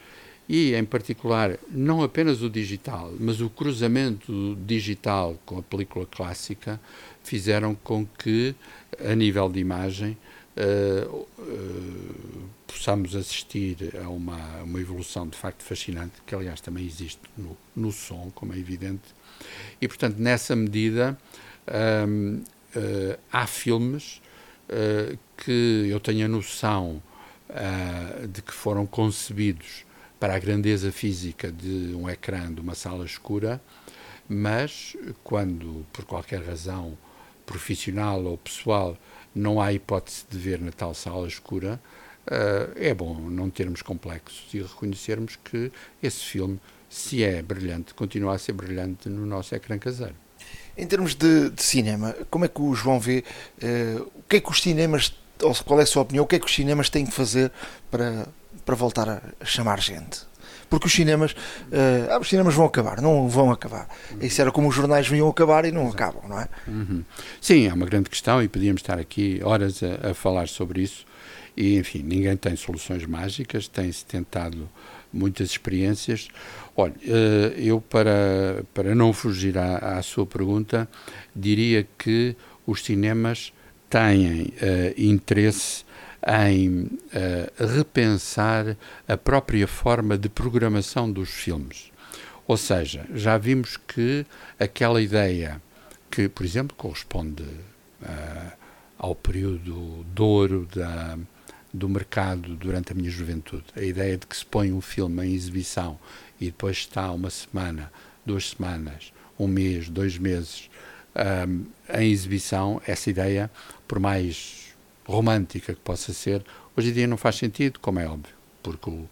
e, em particular, não apenas o digital, mas o cruzamento digital com a película clássica fizeram com que, a nível de imagem, uh, uh, possamos assistir a uma, uma evolução de facto fascinante, que aliás também existe no, no som, como é evidente. E, portanto, nessa medida, um, uh, eh, há filmes uh, que eu tenho a noção uh, de que foram concebidos para a grandeza física de um ecrã de uma sala escura, mas quando, por qualquer razão profissional ou pessoal, não há hipótese de ver na tal sala escura, uh, é bom não termos complexos e reconhecermos que esse filme, se é brilhante, continua a ser brilhante no nosso ecrã caseiro. Em termos de, de, cinema, como é que o João vê? Uh, o que é que os cinemas, qual é a sua opinião, o que é que os cinemas têm que fazer para, para voltar a chamar gente? Porque os cinemas, uh, ah, os cinemas vão acabar, não vão acabar. Isso era como os jornais vinham acabar e não acabam, não é? Uhum. Sim, é uma grande questão e podíamos estar aqui horas a, a falar sobre isso. E, enfim, ninguém tem soluções mágicas, tem-se tentado muitas experiências. Olha, eh, eu para, para não fugir à, à sua pergunta, diria que os cinemas têm uh, interesse em uh, repensar a própria forma de programação dos filmes. Ou seja, já vimos que aquela ideia que, por exemplo, corresponde uh, ao período de ouro da, do mercado durante a minha juventude. A ideia de que se põe um filme em exibição e depois está uma semana, duas semanas, um mês, dois meses um, em exibição, essa ideia, por mais romântica que possa ser, hoje em dia não faz sentido, como é óbvio, porque o,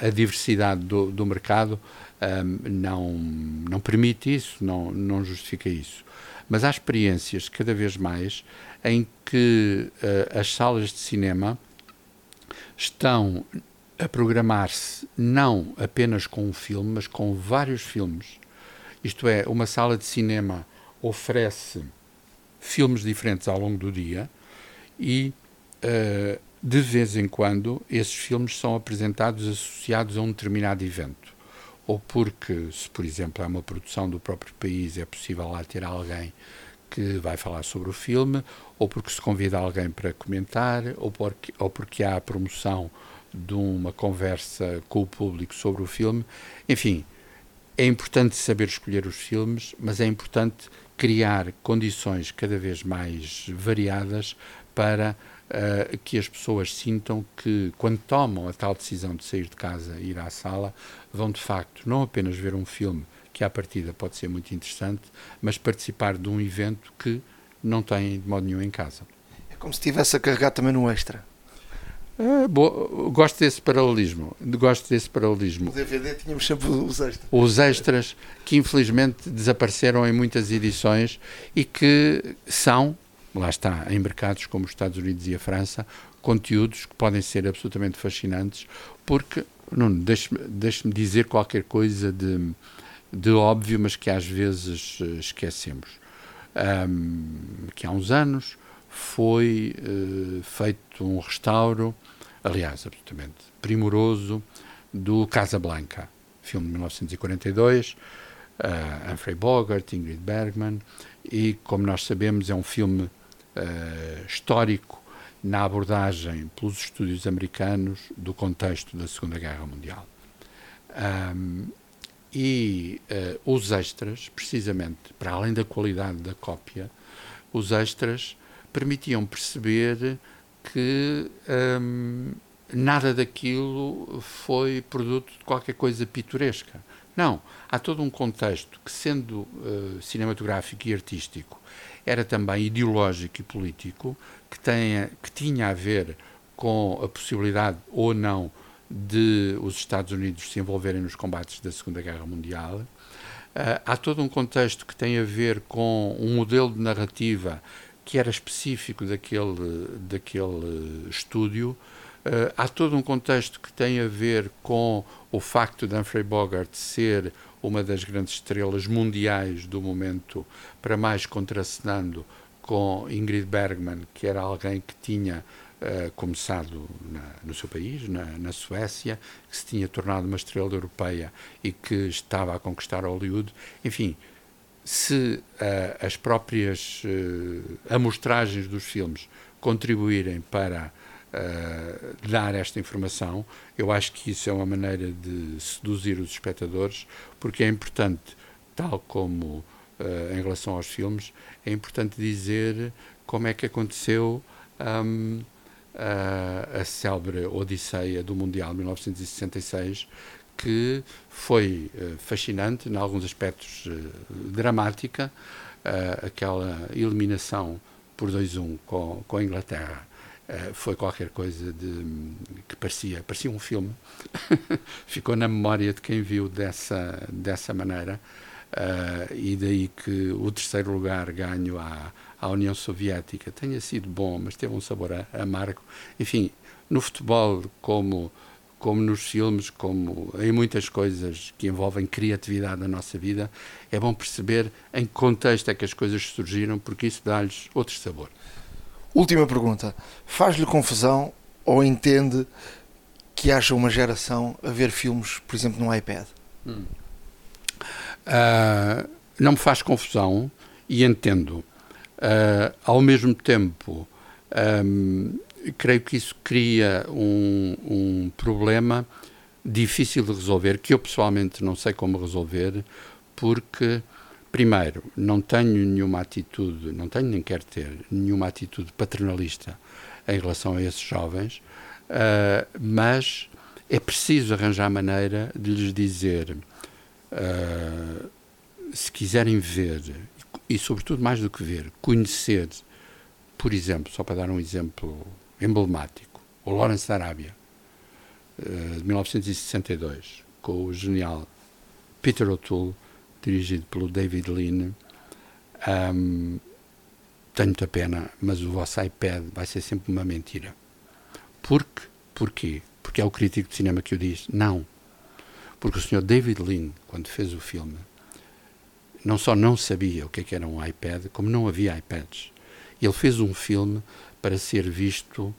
a diversidade do, do mercado um, não, não permite isso, não, não justifica isso. Mas há experiências cada vez mais em que uh, as salas de cinema estão a programar-se não apenas com um filme, mas com vários filmes. Isto é, uma sala de cinema oferece filmes diferentes ao longo do dia e uh, de vez em quando esses filmes são apresentados associados a um determinado evento. Ou porque, se por exemplo é uma produção do próprio país, é possível lá ter alguém que vai falar sobre o filme, ou porque se convida alguém para comentar, ou porque, ou porque há a promoção de uma conversa com o público sobre o filme. Enfim, é importante saber escolher os filmes, mas é importante criar condições cada vez mais variadas para uh, que as pessoas sintam que, quando tomam a tal decisão de sair de casa e ir à sala, vão de facto não apenas ver um filme que à partida pode ser muito interessante, mas participar de um evento que não têm de modo nenhum em casa. É como se estivesse a carregar também no extra. É, gosto desse paralelismo. Gosto desse paralelismo. No DVD tínhamos sempre os extras. Os extras que infelizmente desapareceram em muitas edições e que são, lá está, em mercados como os Estados Unidos e a França, conteúdos que podem ser absolutamente fascinantes, porque, Nuno, deixe-me deixe dizer qualquer coisa de, de óbvio, mas que às vezes eh, esquecemos. Um, que há uns anos foi uh, feito um restauro, aliás, absolutamente primoroso, do Casablanca. filme de 1942, uh, Humphrey Bogart, Ingrid Bergman, e, como nós sabemos, é um filme uh, histórico na abordagem pelos estúdios americanos do contexto da Segunda Guerra Mundial. Um, e uh, os extras, precisamente, para além da qualidade da cópia, os extras permitiam perceber que um, nada daquilo foi produto de qualquer coisa pitoresca. Não, há todo um contexto que, sendo uh, cinematográfico e artístico, era também ideológico e político, que, tenha, que tinha a ver com a possibilidade ou não de os Estados Unidos se envolverem nos combates da Segunda Guerra Mundial. Uh, há todo um contexto que tem a ver com um modelo de narrativa que era específico daquele, daquele estúdio. Uh, há todo um contexto que tem a ver com o facto de Humphrey Bogart ser uma das grandes estrelas mundiais do momento, para mais contracenando com Ingrid Bergman, que era alguém que tinha uh, começado na, no seu país, na, na, Suécia, que se tinha tornado uma estrela europeia e que estava a conquistar Hollywood. Enfim, se uh, as próprias uh, amostragens dos filmes contribuírem para uh, dar esta informação, eu acho que isso é uma maneira de seduzir os espectadores, porque é importante, tal como em relação aos filmes, é importante dizer como é que aconteceu um, a, a célebre Odisseia do Mundial de 1966, que foi uh, fascinante, em alguns aspectos uh, dramática, uh, aquela eliminação por 2-1 com, com a Inglaterra. foi qualquer coisa de que parecia parecia um filme ficou na memória de quem viu dessa dessa maneira e daí que o terceiro lugar ganho à, à União Soviética tenha sido bom mas teve um sabor amargo enfim no futebol como como nos filmes, como em muitas coisas que envolvem criatividade na nossa vida, é bom perceber em que contexto é que as coisas surgiram, porque isso dá-lhes outro sabor. Última pergunta. Faz-lhe confusão ou entende que haja uma geração a ver filmes, por exemplo, no iPad? Hum. Uh, não me faz confusão e entendo. Uh, ao mesmo tempo, um, creio que isso cria um, um problema difícil de resolver, que eu pessoalmente não sei como resolver, porque, primeiro, não tenho nenhuma atitude, não tenho nem quero ter nenhuma atitude paternalista em relação a esses jovens, uh, mas é preciso arranjar maneira de lhes dizer, uh, se quiserem ver, e sobretudo mais do que ver, conhecer, por exemplo, só para dar um exemplo emblemático, o Lawrence da Arábia, eh, de 1962, com o genial Peter O'Toole, dirigido pelo David Lean. Um, tenho muita pena, mas o vosso iPad vai ser sempre uma mentira. Porque, porquê? Porque é o crítico de cinema que o diz? Não. Porque o senhor David Lean, quando fez o filme, não só não sabia o que, é que era um iPad, como não havia iPads. Ele fez um filme para ser visto,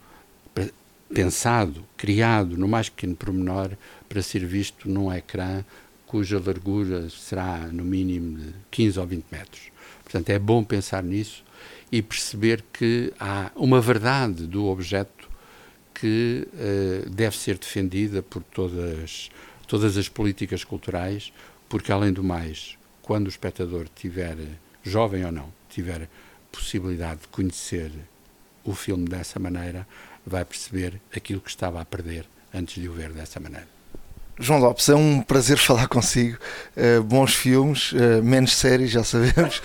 pensado, criado no mais pequeno pormenor, para ser visto num ecrã cuja largura será no mínimo de 15 ou 20 metros. Portanto, é bom pensar nisso e perceber que há uma verdade do objeto que uh, deve ser defendida por todas, todas as políticas culturais, porque, além do mais, quando o espectador tiver, jovem ou não, tiver possibilidade de conhecer o filme dessa maneira, vai perceber aquilo que estava a perder antes de o ver dessa maneira. João Lopes, é um prazer falar consigo. Uh, bons filmes, uh, menos séries, já sabemos.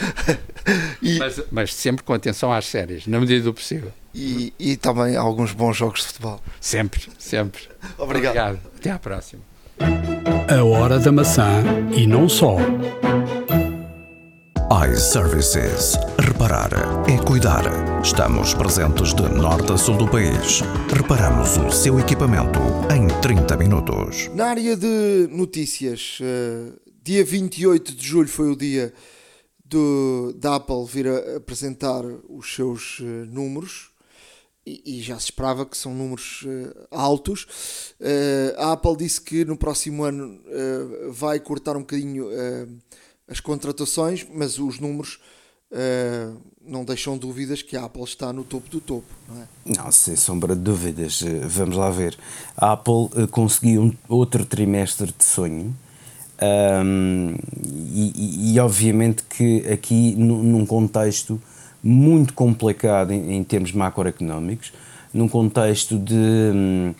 e, mas, mas, sempre com atenção às séries, na medida do possível. E, e também alguns bons jogos de futebol. Sempre, sempre. Obrigado. Obrigado. Até à próxima. A Hora da Maçã e não só iServices. Reparar é cuidar. Estamos presentes de norte a sul do país. Reparamos o seu equipamento em 30 minutos. Na área de notícias, uh, dia 28 de julho foi o dia do, da Apple vir a apresentar os seus uh, números e, já se esperava que são números uh, altos. A Apple disse que no próximo ano vai cortar um bocadinho as contratações, mas os números não deixam dúvidas que a Apple está no topo do topo. Não, é? não sem sombra de dúvidas. Vamos lá ver. A Apple conseguiu um outro trimestre de sonho. Um, e, e, obviamente que aqui num contexto muito complicado em, em termos macroeconómicos, num contexto de,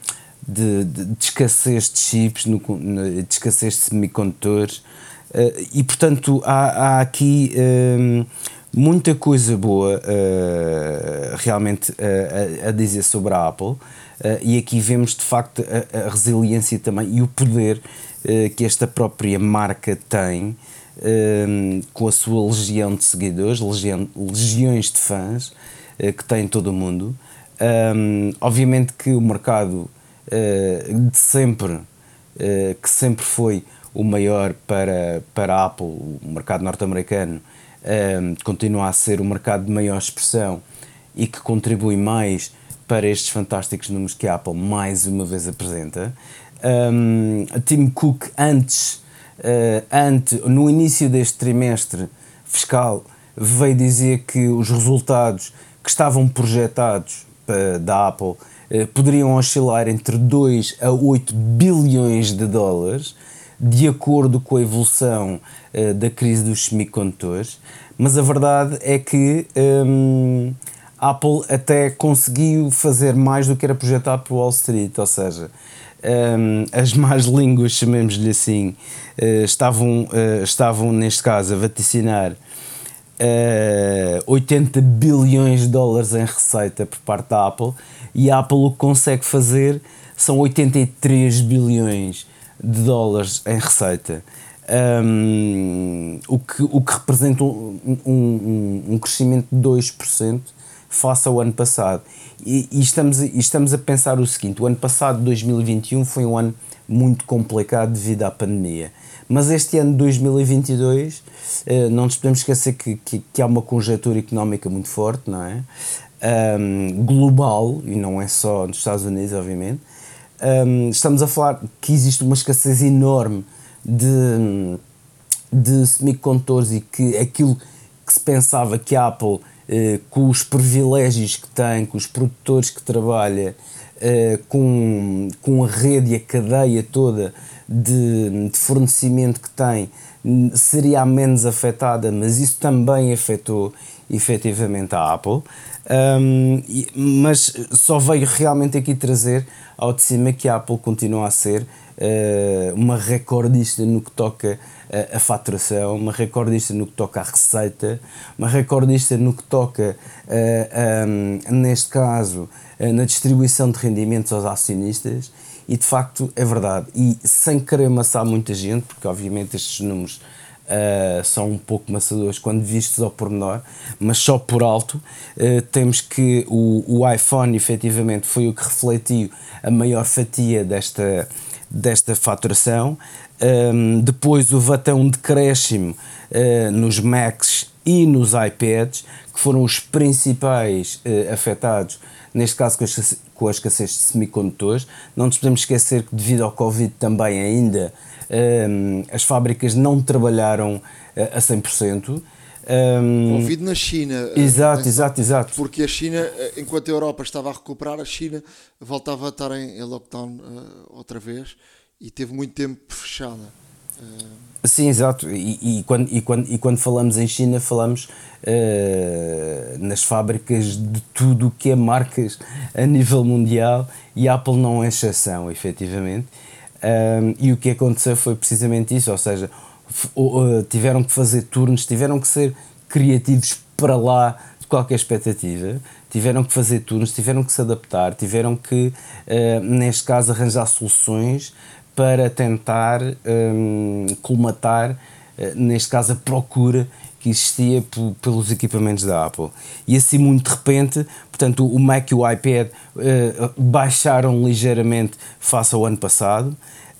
de, de, de escassez de chips, no, de escassez de semicondutores, uh, e portanto há, há aqui uh, muita coisa boa uh, realmente a, a, dizer sobre a Apple, e aqui vemos de facto a, a resiliência também e o poder que esta própria marca tem um, com a sua legião de seguidores, legião, legiões de fãs uh, que tem em todo o mundo. Um, obviamente que o mercado uh, de sempre, uh, que sempre foi o maior para, para a Apple, o mercado norte-americano, um, continua a ser o mercado de maior expressão e que contribui mais para estes fantásticos números que a Apple mais uma vez apresenta. Um, Tim Cook, antes uh, ante, no início deste trimestre fiscal, veio dizer que os resultados que estavam projetados uh, da Apple uh, poderiam oscilar entre 2 a 8 bilhões de dólares, de acordo com a evolução uh, da crise dos semicondutores. Mas a verdade é que um, a Apple até conseguiu fazer mais do que era projetado por Wall Street, ou seja, um, as más línguas, chamemos-lhe assim, uh, estavam, uh, estavam, neste caso, a vaticinar uh, eh, 80 bilhões de dólares em receita por parte da Apple e a Apple o que consegue fazer são 83 bilhões de dólares em receita. Um, o, que, o que representa um, um, um crescimento de 2% face ao ano passado. E, e, estamos, e estamos a pensar o seguinte: o ano passado, 2021, foi um ano muito complicado devido à pandemia. Mas este ano de 2022, eh, não nos podemos esquecer que, que, que há uma conjectura económica muito forte, não é? Um, global, e não é só nos Estados Unidos, obviamente. Um, estamos a falar que existe uma escassez enorme de, de semicondutores e que aquilo que se pensava que a Apple eh, com os privilégios que tem, com os produtores que trabalha, eh, com, com a rede e a cadeia toda de, de fornecimento que tem, seria a menos afetada, mas isso também afetou efetivamente a Apple. Um, mas só veio realmente aqui trazer ao de cima que a Apple continua a ser uh, uma recordista no que toca a, a faturação, uma recordista no que toca à receita, uma recordista no que toca, uh, um, neste caso, uh, na distribuição de rendimentos aos acionistas. E de facto é verdade. E sem querer amassar muita gente, porque obviamente estes números Uh, são um pouco maçadores quando vistos ao pormenor, mas só por alto, uh, temos que o, o iPhone efetivamente foi o que refletiu a maior fatia desta, desta faturação. Um, depois até um decréscimo uh, nos Macs e nos iPads, que foram os principais uh, afetados, neste caso com a, com a escassez de semicondutores. Não nos podemos esquecer que, devido ao Covid, também ainda um, as fábricas não trabalharam uh, a 100%. Um, Covid na China. Exato, exato, exato. Porque a China, enquanto a Europa estava a recuperar, a China voltava a estar em, em lockdown uh, outra vez e teve muito tempo fechada. Uh... Sim, exato. E, e, quando, e, quando, e quando falamos em China, falamos uh, nas fábricas de tudo o que é marcas a nível mundial e a Apple não é exceção, efetivamente. Um, e o que aconteceu foi precisamente isso, ou seja, tiveram que fazer turnos, tiveram que ser criativos para lá de qualquer expectativa, tiveram que fazer turnos, tiveram que se adaptar, tiveram que, uh, neste caso, arranjar soluções para tentar um, colmatar, uh, neste caso, a procura que existia pelos equipamentos da Apple. E assim, muito de repente, portanto, o Mac e o iPad uh, baixaram ligeiramente face ao ano passado.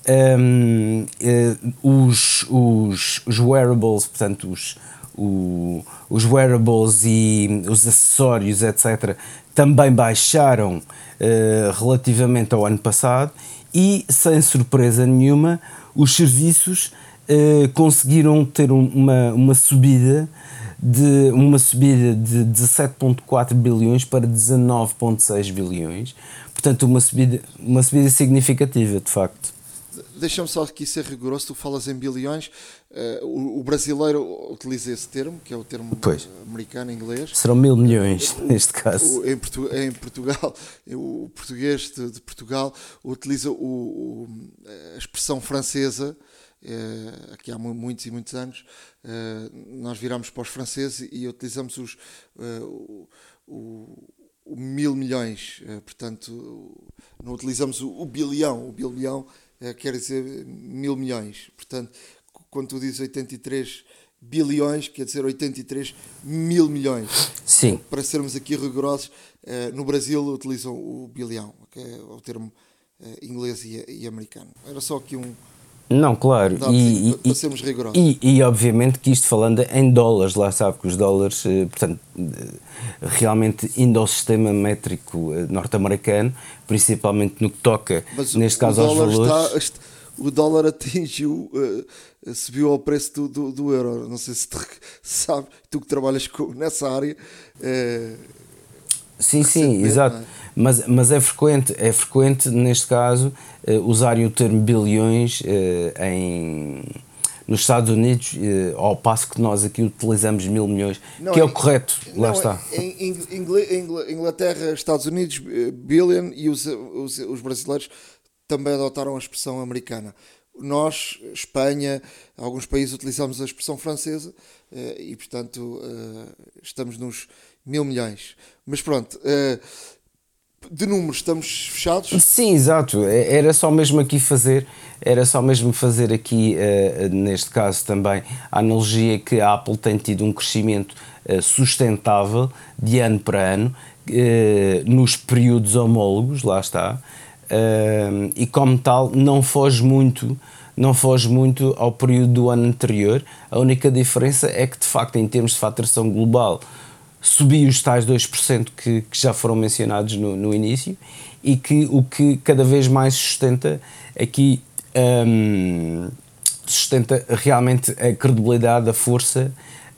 Um, uh, os, os, os wearables, portanto, os, o, os wearables e os acessórios, etc., também baixaram uh, relativamente ao ano passado e, sem surpresa nenhuma, os serviços uh, conseguiram ter uma, uma subida de uma subida de 17.4 bilhões para 19.6 bilhões. Portanto, uma subida, uma subida significativa, de facto. Deixa-me só aqui ser rigoroso, tu falas em bilhões, uh, o, o, brasileiro utiliza esse termo, que é o termo pois. americano, inglês. Serão mil milhões, o, neste caso. O, em, Portu em, Portugal, o português de, de Portugal utiliza a expressão francesa, uh, aqui há muitos e muitos anos, uh, nós viramos para os franceses e utilizamos os, uh, o, o, mil milhões, portanto, não utilizamos o, bilhão, o bilhão quer dizer mil milhões, portanto, quando tu dizes 83 bilhões, quer dizer 83 mil milhões. Sim. Para sermos aqui rigorosos, no Brasil utilizam o bilhão, que é o termo inglês e, e americano. Era só aqui um, não, claro. e, para sermos rigorosos. E, e, obviamente que isto falando em dólares, lá sabe que os dólares, eh, portanto, eh, realmente indo ao sistema métrico eh, norte-americano, principalmente no que toca, Mas neste caso aos valores. Está, o dólar atingiu, subiu ao preço do, do, do, euro. Não sei se tu sabe, tu que trabalhas com, nessa área. Uh, sim, sim, exato. É? Mas, mas é frequente, é frequente neste caso uh, usarem o termo bilhões uh, em, nos Estados Unidos, uh, ao passo que nós aqui utilizamos mil milhões, não, que é o correto, não, lá está. Em, em Inglaterra, Estados Unidos, billion, e os, os, os brasileiros também adotaram a expressão americana. Nós, Espanha, alguns países utilizamos a expressão francesa e, portanto, estamos nos mil milhões. Mas pronto, de números estamos fechados? Sim, exato. É, era só mesmo aqui fazer, era só mesmo fazer aqui, uh, neste caso também, a analogia que a Apple tem tido um crescimento uh, sustentável de ano para ano, uh, nos períodos homólogos, lá está, e como tal não foge muito não foge muito ao período do ano anterior. A única diferença é que, de facto, em termos de faturação global, subiu os tais 2% que, que já foram mencionados no, no, início e que o que cada vez mais sustenta aqui um, sustenta realmente a credibilidade, a força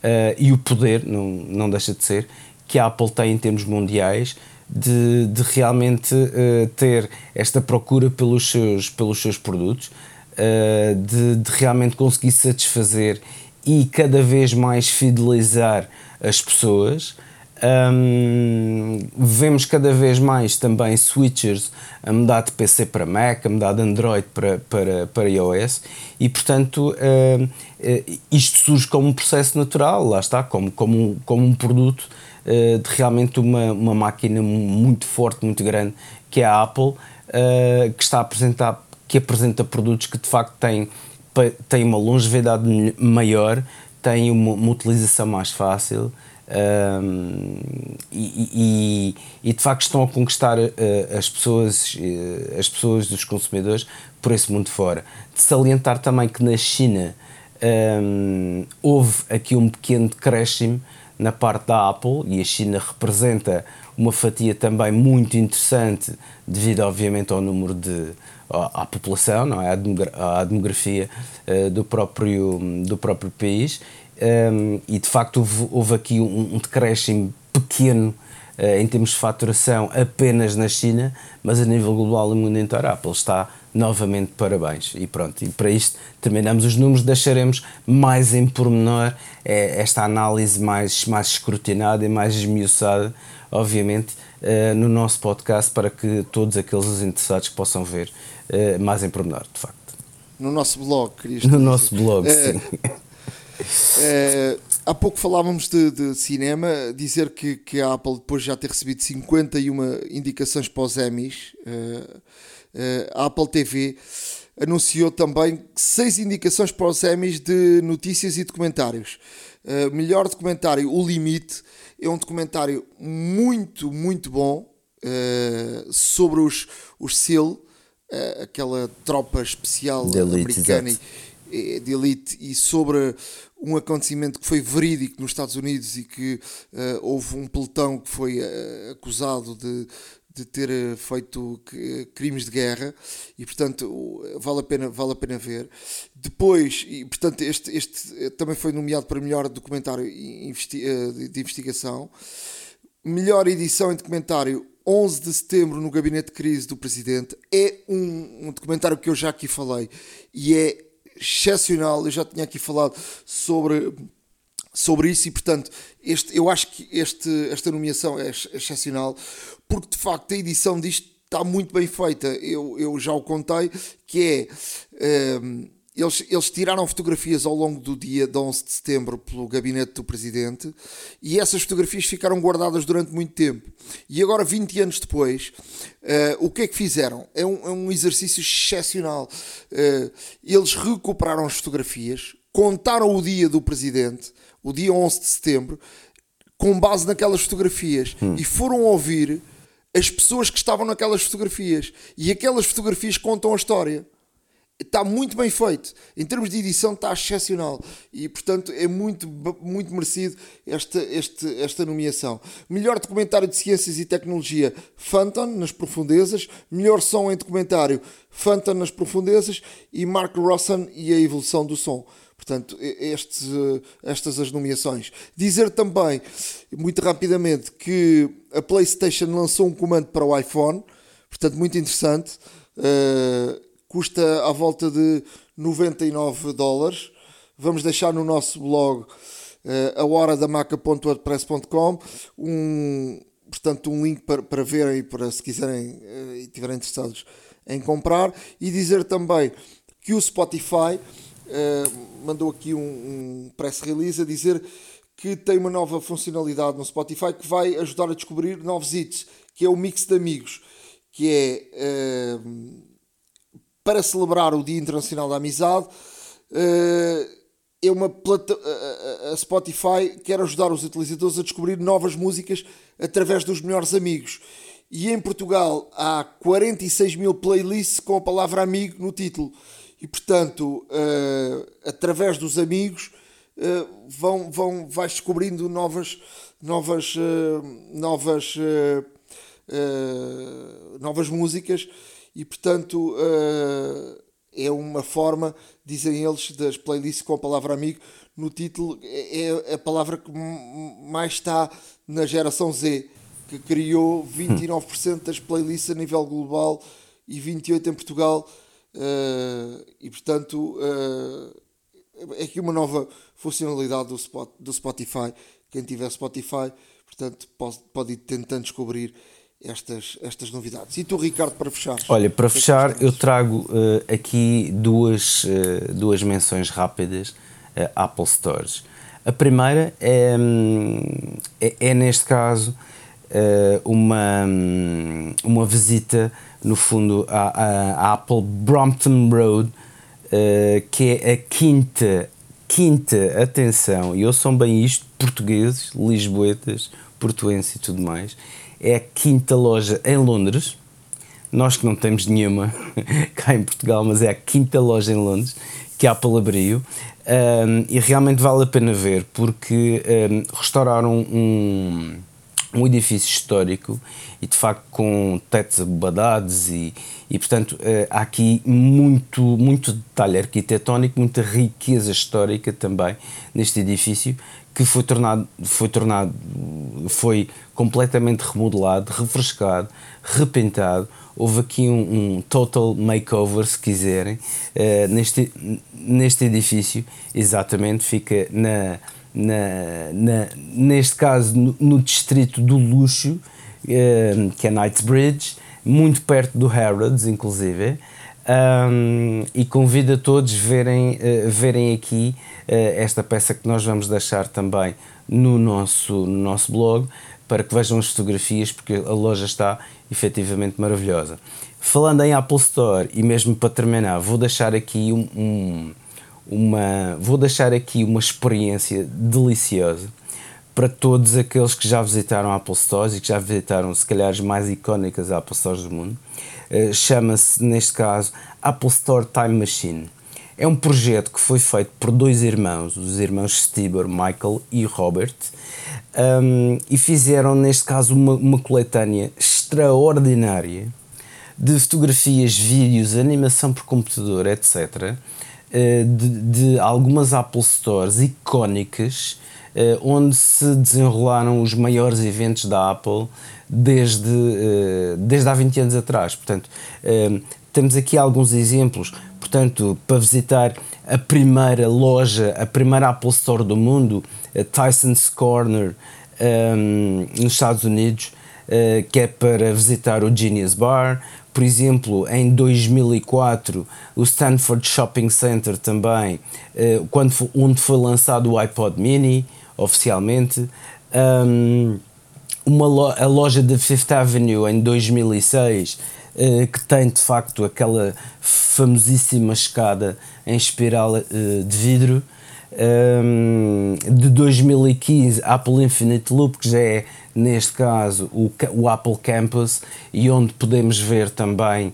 uh, e o poder, não, não deixa de ser, que a Apple tem em termos mundiais de, de realmente uh, ter esta procura pelos seus, pelos seus produtos, uh, de, de realmente conseguir satisfazer e cada vez mais fidelizar as pessoas. Um, vemos cada vez mais também switchers a mudar de PC para Mac, a mudar de Android para, para, para iOS e, portanto, uh, uh, isto surge como um processo natural, lá está, como, como, um, como um produto uh, de realmente uma, uma máquina muito forte, muito grande, que é a Apple, que está a apresentar, que apresenta produtos que de facto têm, têm uma longevidade maior, têm uma, uma utilização mais fácil. Um, e, e, e, de facto estão a conquistar uh, as pessoas, uh, as pessoas dos consumidores por esse mundo fora. De salientar também que na China um, houve aqui um pequeno decréscimo na parte da Apple e a China representa uma fatia também muito interessante devido obviamente ao número de à, população, não é? à, demografia uh, do, próprio, do próprio país um, e de facto houve, houve aqui um, um decréscimo pequeno uh, em termos de faturação apenas na China, mas a nível global e mundo inteiro a Apple está novamente parabéns e pronto, e para isto terminamos os números, deixaremos mais em pormenor é, esta análise mais, mais escrutinada e mais esmiuçada, obviamente, no nosso podcast para que todos aqueles interessados possam ver uh, mais em pormenor, de facto. No nosso blog, querias No dizer. nosso blog, sim. É, há pouco falávamos de, de, cinema, dizer que, que a Apple, depois de já ter recebido 51 indicações para os Emmys, uh, uh, a Apple TV anunciou também seis indicações para os Emmys de notícias e documentários. Uh, melhor documentário, O Limite, é um documentário muito, muito bom sobre os, os SEAL, aquela tropa especial americana é de elite e sobre um acontecimento que foi verídico nos Estados Unidos e que uh, houve um pelotão que foi acusado de, de ter feito crimes de guerra e portanto vale a pena vale a pena ver. Depois e portanto este este também foi nomeado para melhor documentário de investigação. Melhor edição em documentário 11 de setembro no gabinete de crise do presidente é um, um documentário que eu já aqui falei e é excepcional. Eu já tinha aqui falado sobre, sobre isso e, portanto, este, eu acho que este, esta nomeação é excepcional porque de facto a edição disto está muito bem feita. Eu, eu já o contei que é. Um, eles, eles tiraram fotografias ao longo do dia de 11 de setembro pelo gabinete do presidente e essas fotografias ficaram guardadas durante muito tempo. E agora, 20 anos depois, uh, o que é que fizeram? É um, é um exercício excepcional. Uh, eles recuperaram as fotografias, contaram o dia do presidente, o dia 11 de setembro, com base naquelas fotografias hum. e foram ouvir as pessoas que estavam naquelas fotografias. E aquelas fotografias contam a história está muito bem feito. Em termos de edição, está excepcional. E, portanto, é muito, muito merecido esta, este, esta nomeação. Melhor documentário de ciências e tecnologia, Phantom, nas profundezas. Melhor som em documentário, Phantom, nas profundezas. E Mark Rosson e a evolução do som. Portanto, estes, estas as nomeações. Dizer também, muito rapidamente, que a PlayStation lançou um comando para o iPhone. Portanto, muito interessante. Uh, custa à volta de 99 dólares. Vamos deixar no nosso blog uh, a hora da maca.wordpress.com um, portanto, um link para, para verem, para se quiserem uh, e estiverem interessados em comprar. E dizer também que o Spotify uh, mandou aqui um, um press release a dizer que tem uma nova funcionalidade no Spotify que vai ajudar a descobrir novos hits, que é o mix de amigos, que é uh, para celebrar o Dia Internacional da Amizade. Eh, é uma plata a Spotify quer ajudar os utilizadores a descobrir novas músicas através dos melhores amigos. E em Portugal há 46 mil playlists com a palavra amigo no título. E portanto, uh, através dos amigos, uh, vão, vão, vais descobrindo novas, novas, novas, novas músicas e portanto uh, é uma forma, dizem eles, das playlists com a palavra amigo no título, é, é a palavra que mais está na geração Z, que criou 29% das playlists a nível global e 28% em Portugal. Uh, e portanto uh, é aqui uma nova funcionalidade do, Spot, do Spotify. Quem tiver Spotify, portanto, pode, pode ir tentando descobrir estas, estas novidades. E tu, Ricardo, para fechar? Olha, para fechar, eu trago uh, aqui duas, uh, duas menções rápidas uh, Apple Stores. A primeira é, hum, é, é neste caso, uma, hum, uma visita, no fundo, à, à Apple Brompton Road, que é a quinta, quinta, atenção, e ouçam bem isto, portugueses, lisboetas, portuenses e tudo mais, é a quinta loja em Londres. Nós que não temos nenhuma cá em Portugal, mas é a quinta loja em Londres que há pela abriu um, e realmente vale a pena ver porque um, restauraram um, um edifício histórico e de facto com tetos abadados e, e portanto uh, há aqui muito, muito detalhe arquitetónico, muita riqueza histórica também neste edifício que foi tornado, foi tornado, foi completamente remodelado, refrescado, repintado. Houve aqui um, um total makeover, se quiserem, uh, neste, neste edifício, exatamente, fica na, na, na neste caso no, no, distrito do luxo, uh, que é Knightsbridge, muito perto do Harrods, inclusive. Um, e convido a todos verem, uh, verem aqui uh, esta peça que nós vamos deixar também no nosso, no nosso blog para que vejam as fotografias porque a loja está efetivamente maravilhosa. Falando em Apple Store e mesmo para terminar, vou deixar aqui um, um, uma vou deixar aqui uma experiência deliciosa para todos aqueles que já visitaram Apple Stores e que já visitaram se calhar as mais icónicas Apple Stores do mundo. Uh, Chama-se, neste caso, Apple Store Time Machine. é um projeto que foi feito por dois irmãos, os irmãos Stieber, Michael e Robert, um, e fizeram, neste caso, uma, uma coletânea extraordinária de fotografias, vídeos, animação por computador, etc., eh, de, de algumas Apple Stores icónicas eh, onde se desenrolaram os maiores eventos da Apple desde, eh, desde há 20 anos atrás. Portanto, temos aqui alguns exemplos. Portanto, para visitar a primeira loja, a primeira Apple Store do mundo, Tyson's Corner, nos Estados Unidos, que é para visitar o Genius Bar. Por exemplo, em 2004, o Stanford Shopping Center também, quando, onde foi lançado o iPod Mini, oficialmente. Um, uma lo a loja de Fifth Avenue em 2006 uh, que tem de facto aquela famosíssima escada em espiral uh, de vidro um, de 2015 Apple Infinite Loop que já é neste caso o, o Apple Campus e onde podemos ver também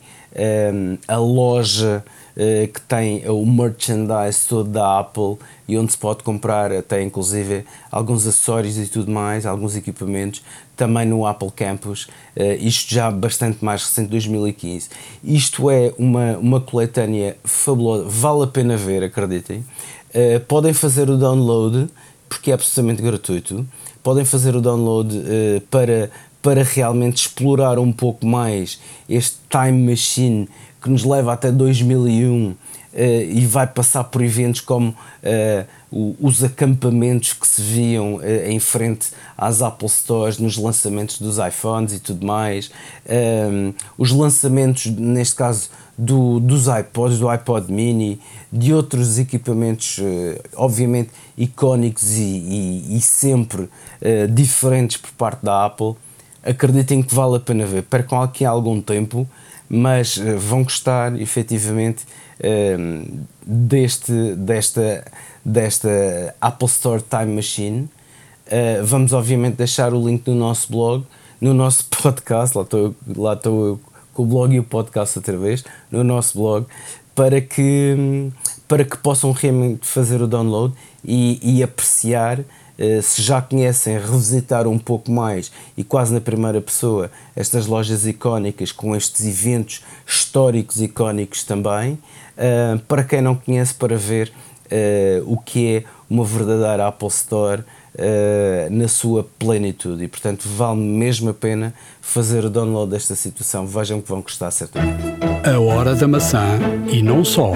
um, a loja uh, que tem o merchandise todo da Apple e onde se pode comprar até inclusive alguns acessórios e tudo mais, alguns equipamentos, também no Apple Campus, uh, isto já bastante mais recente, 2015. Isto é uma, uma coletânea fabulosa, vale a pena ver, acreditem. Uh, podem fazer o download, porque é absolutamente gratuito. Podem fazer o download uh, para, para realmente explorar um pouco mais este time machine que nos leva até 2001 Uh, e vai passar por eventos como uh, o, os acampamentos que se viam uh, em frente às Apple Stores nos lançamentos dos iPhones e tudo mais, os lançamentos, neste caso, do, dos iPods, do iPod Mini, de outros equipamentos, obviamente icónicos e, e, e sempre diferentes por parte da Apple. Acreditem que vale a pena ver. Percam aqui algum tempo, mas vão gostar efetivamente Ehm, deste, desta, desta Apple Store Time Machine. Uh, vamos obviamente deixar o link no nosso blog, no nosso podcast, lá estou, lá estou eu com o blog e o podcast outra vez, no nosso blog, para que, para que possam realmente fazer o download e, e apreciar se já conhecem, revisitar um pouco mais e quase na primeira pessoa estas lojas icónicas com estes eventos históricos icónicos também, uh, para quem não conhece, para ver uh, o que é uma verdadeira Apple Store na sua plenitude. E portanto, vale mesmo a pena fazer o download desta situação. Vejam que vão gostar certamente. A hora da maçã e não só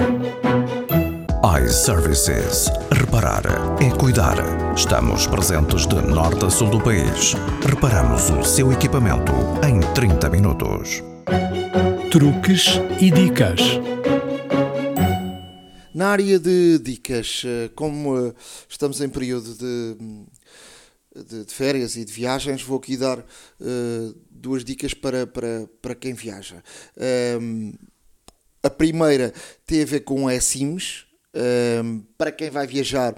iServices. Reparar é cuidar. Estamos presentes de norte a sul do país. Reparamos o seu equipamento em 30 minutos. Truques e dicas. Na área de dicas, eh, como eh, estamos em período de, de, de férias e de viagens, vou aqui dar uh, duas dicas para, para, para quem viaja. Um, a primeira tem a ver com eSIMs. Ehm, para quem vai viajar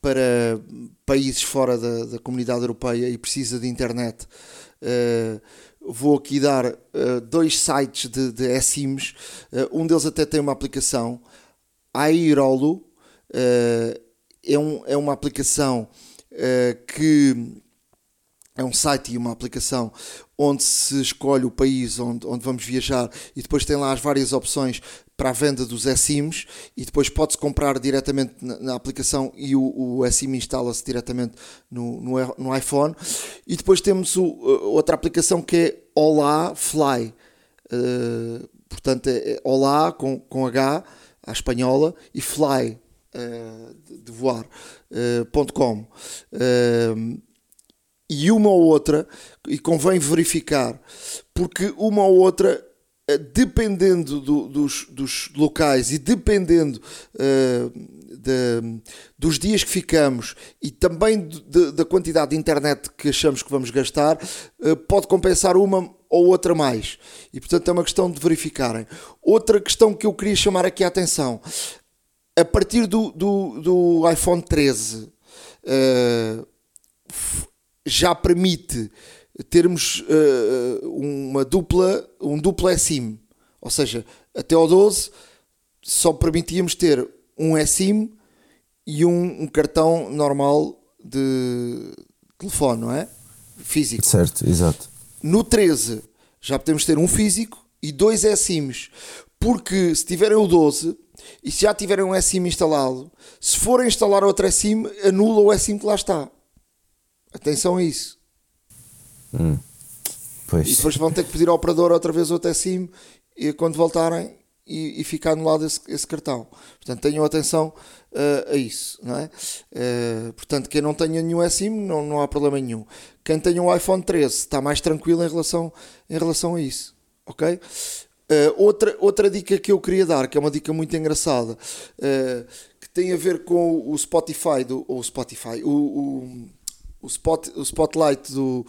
para países fora da, da comunidade europeia e precisa de internet, uh, vou aqui dar uh, dois sites de, de eSIMs. Uh, um deles até tem uma aplicação Airolo é, um, é uma aplicação que é um site e uma aplicação onde se escolhe o país onde, onde vamos viajar e depois tem lá as várias opções para a venda dos eSIMs e depois pode-se comprar diretamente na, na, aplicação e o, o eSIM instala-se diretamente no, no, no, iPhone. E depois temos o, outra aplicação que é Olá Fly. Uh, portanto, é, é Olá com, com H à espanhola e fly uh, de voar.com uh, e uma ou outra e convém verificar porque uma ou outra eh, dependendo do, dos, dos, locais e dependendo uh, de, dos dias que ficamos e também de, da quantidade de internet que achamos que vamos gastar, uh, pode compensar uma ou outra mais. E portanto é uma questão de verificarem. Outra questão que eu queria chamar aqui a atenção: a partir do, do, do iPhone 13 uh, já permite termos uh, uma dupla, um duplo SIM, ou seja, até ao 12 só permitíamos ter um eSIM e um, um cartão normal de telefone, não é? Físico. Certo, exato. No 13 já podemos ter um físico e dois eSIMs. Porque se tiverem o 12 e se já tiverem um eSIM instalado, se forem instalar outro eSIM, anula o eSIM que lá está. Atenção a isso. Hum. Pois. E depois vão ter que pedir ao operador outra vez outro eSIM e quando voltarem e, e ficar anulado esse, esse cartão. Portanto, tenham atenção uh, a isso, não é? Uh, portanto, quem não tenha nenhum eSIM não, não há problema nenhum. Quem tenha um iPhone 13 está mais tranquilo em relação, em relação a isso, ok? Uh, outra, outra dica que eu queria dar, que é uma dica muito engraçada, que tem a ver com o Spotify, do, ou Spotify, o, o, o, spot, o Spotlight do,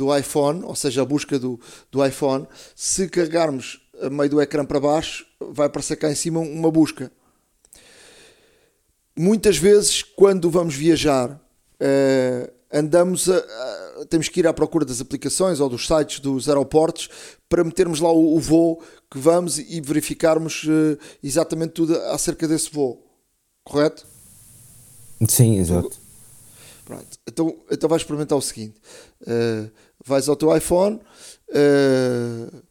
do iPhone, ou seja, a busca do, do iPhone, se carregarmos a meio do ecrã para baixo, vai aparecer cá em cima uma busca. Muitas vezes, quando vamos viajar, uh, andamos a, a, temos que ir à procura das aplicações ou dos sites dos aeroportos para metermos lá o, o voo que vamos e verificarmos uh, exatamente tudo acerca desse voo. Correto? Sim, exato. Pronto. Então, então vais experimentar o seguinte: uh, vais ao teu iPhone, uh,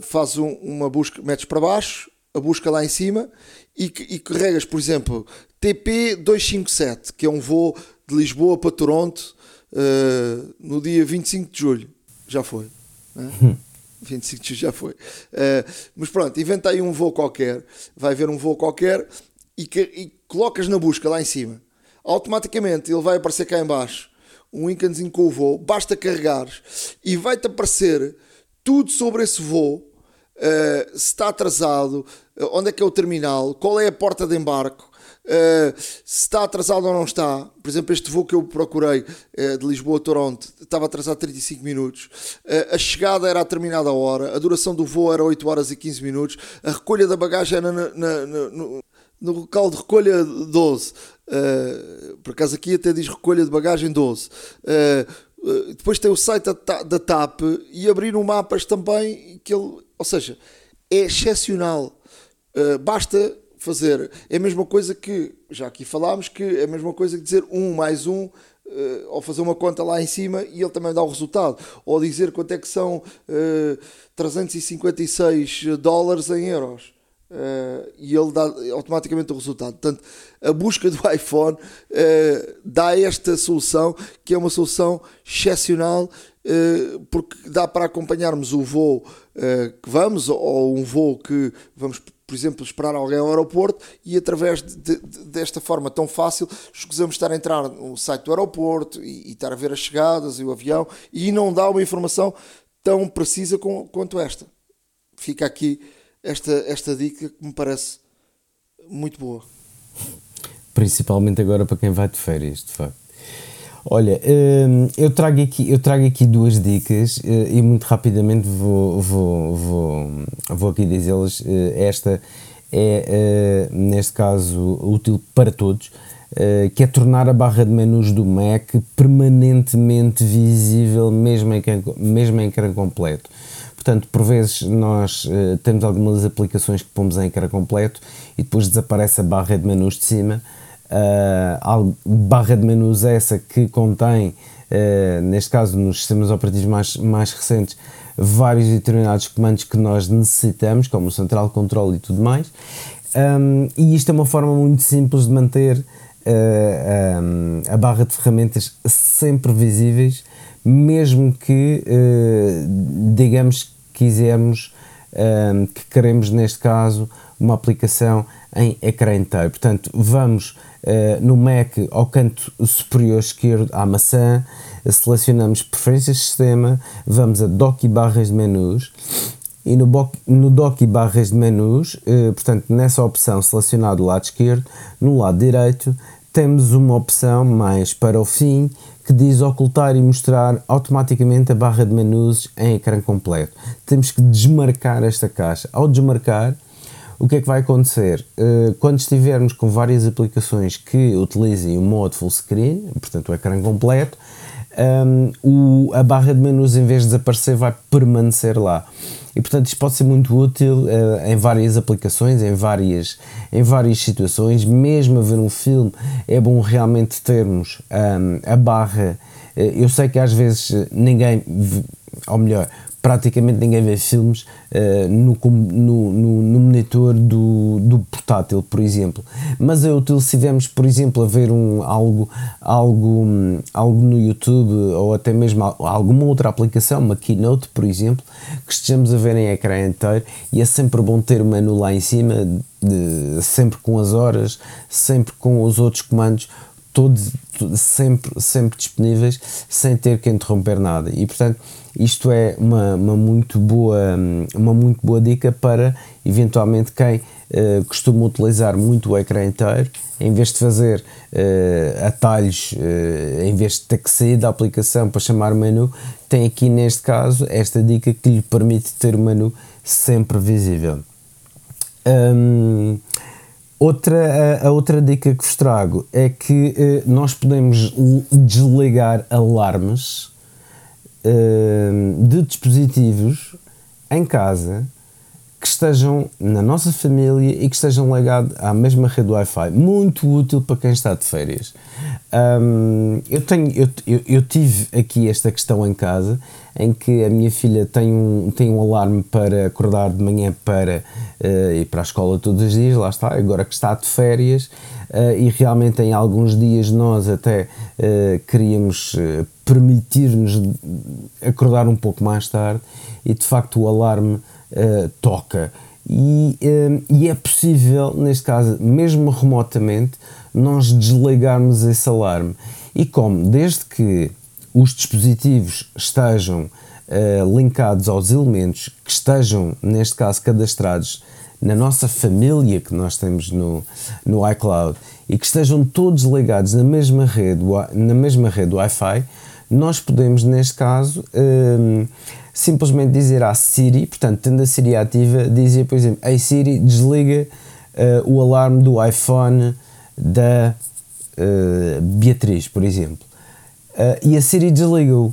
fazes um, uma busca, metes para baixo, a busca lá em cima e, e carregas, por exemplo, TP257, que é um voo de Lisboa para Toronto uh, no dia 25 de julho. Já foi. Né? 25 de julho já foi. Uh, mas pronto, inventa aí um voo qualquer, vai ver um voo qualquer e, e colocas na busca lá em cima automaticamente ele vai aparecer cá em baixo um íconezinho com o voo, basta carregares e vai-te aparecer tudo sobre esse voo, uh, se está atrasado, uh, onde é que é o terminal, qual é a porta de embarque, uh, se está atrasado ou não está. Por exemplo, este voo que eu procurei de Lisboa a Toronto estava atrasado 35 minutos, a chegada era a determinada hora, a duração do voo era 8 horas e 15 minutos, a recolha da bagagem era na, na, na, no, no local de recolha 12. Uh, por acaso aqui até diz recolha de bagagem 12. Uh, uh, depois tem o site da, TAP e abriram mapas também, que ele, ou seja, é excepcional. basta fazer. É a mesma coisa que, já aqui falámos, que é a mesma coisa que dizer 1 mais 1 Uh, ou fazer uma conta lá em cima e ele também dá o resultado, ou dizer quanto é que são uh, 356 dólares em euros. Uh, e ele dá automaticamente o resultado. Portanto, a busca do iPhone uh, dá esta solução que é uma solução excepcional uh, porque dá para acompanharmos o voo que vamos ou um voo que vamos, por exemplo, esperar alguém ao aeroporto e através de, de, desta forma tão fácil escusamos estar a entrar no site do aeroporto e, e, estar a ver as chegadas e o avião e não dá uma informação tão precisa com, quanto esta. Fica aqui esta, esta dica que me parece muito boa. Principalmente agora para quem vai de férias, de facto. Olha, hum, eu trago aqui, eu trago aqui duas dicas eh, e muito rapidamente vou, vou, vou, vou aqui dizê-las. Eh, esta é, eh, neste caso, útil para todos, que é tornar a barra de menus do Mac permanentemente visível, mesmo em, mesmo em ecrã completo. Portanto, por vezes nós uh, temos algumas aplicações que pomos em ecrã completo e depois desaparece a barra de menus de cima. Uh, barra de menus essa que contém, uh, neste caso nos sistemas operativos mais, mais recentes, vários determinados comandos que nós necessitamos, como o Central Control e tudo mais. Um, e isto é uma forma muito simples de manter um, a barra de ferramentas sempre visíveis, mesmo que, digamos quisermos, um, que queremos neste caso uma aplicação em ecrã inteiro. Portanto, vamos uh, no Mac ao canto superior esquerdo à maçã, selecionamos preferências de sistema, vamos a dock e barras de menus e no, no dock e barras de menus, portanto, nessa opção selecionada do lado esquerdo, no lado direito temos uma opção mais para o fim que diz ocultar e mostrar automaticamente a barra de menus em ecrã completo. Temos que desmarcar esta caixa. Ao desmarcar, o que é que vai acontecer? Uh, quando estivermos com várias aplicações que utilizem o modo full screen, portanto o ecrã completo, um, o, a barra de menus, em vez de desaparecer, vai permanecer lá. E portanto, isto pode ser muito útil uh, em várias aplicações, em várias, em várias situações. Mesmo a ver um filme, é bom realmente termos um, a barra. Uh, eu sei que às vezes ninguém, ou melhor, praticamente ninguém vê filmes uh, no, no, no, no, monitor do, do portátil, por exemplo. Mas é útil se estivermos, por exemplo, a ver um, algo, algo, algo no YouTube ou até mesmo alguma outra aplicação, uma Keynote, por exemplo, que estejamos a ver em ecrã inteiro e é sempre bom ter o menu lá em cima, de, sempre com as horas, sempre com os outros comandos todos sempre, sempre disponíveis sem ter que interromper nada e portanto isto é uma, uma, muito, boa, uma muito boa dica para, eventualmente, quem uh, costuma utilizar muito o ecrã inteiro, em vez de fazer uh, atalhos, uh, em vez de ter que sair da aplicação para chamar o menu, tem aqui, neste caso, esta dica que lhe permite ter o menu sempre visível. Um, outra, a, a, outra dica que vos trago é que nós podemos desligar alarmes Ehm, de dispositivos em casa que estejam na nossa família e que estejam ligados à mesma rede Wi-Fi. Muito útil para quem está de férias. Um, eu, tenho, eu, eu, eu, tive aqui esta questão em casa em que a minha filha tem um, tem um alarme para acordar de manhã para uh, ir para a escola todos os dias, lá está, agora que está de férias uh, e realmente em alguns dias nós até uh, queríamos permitir-nos acordar um pouco mais tarde e de facto o alarme toca. E, e, é possível, neste caso, mesmo remotamente, nós desligarmos esse alarme. E como? Desde que os dispositivos estejam uh, linkados aos elementos que estejam, neste caso, cadastrados na nossa família que nós temos no, no iCloud e que estejam todos ligados na mesma rede, na mesma rede Wi-Fi, nós podemos, neste caso, simplesmente dizer à Siri, portanto, tendo a Siri ativa, dizer, por exemplo, Ei Siri, desliga uh, o alarme do iPhone da uh, Beatriz, por exemplo. Uh, e a Siri desligou.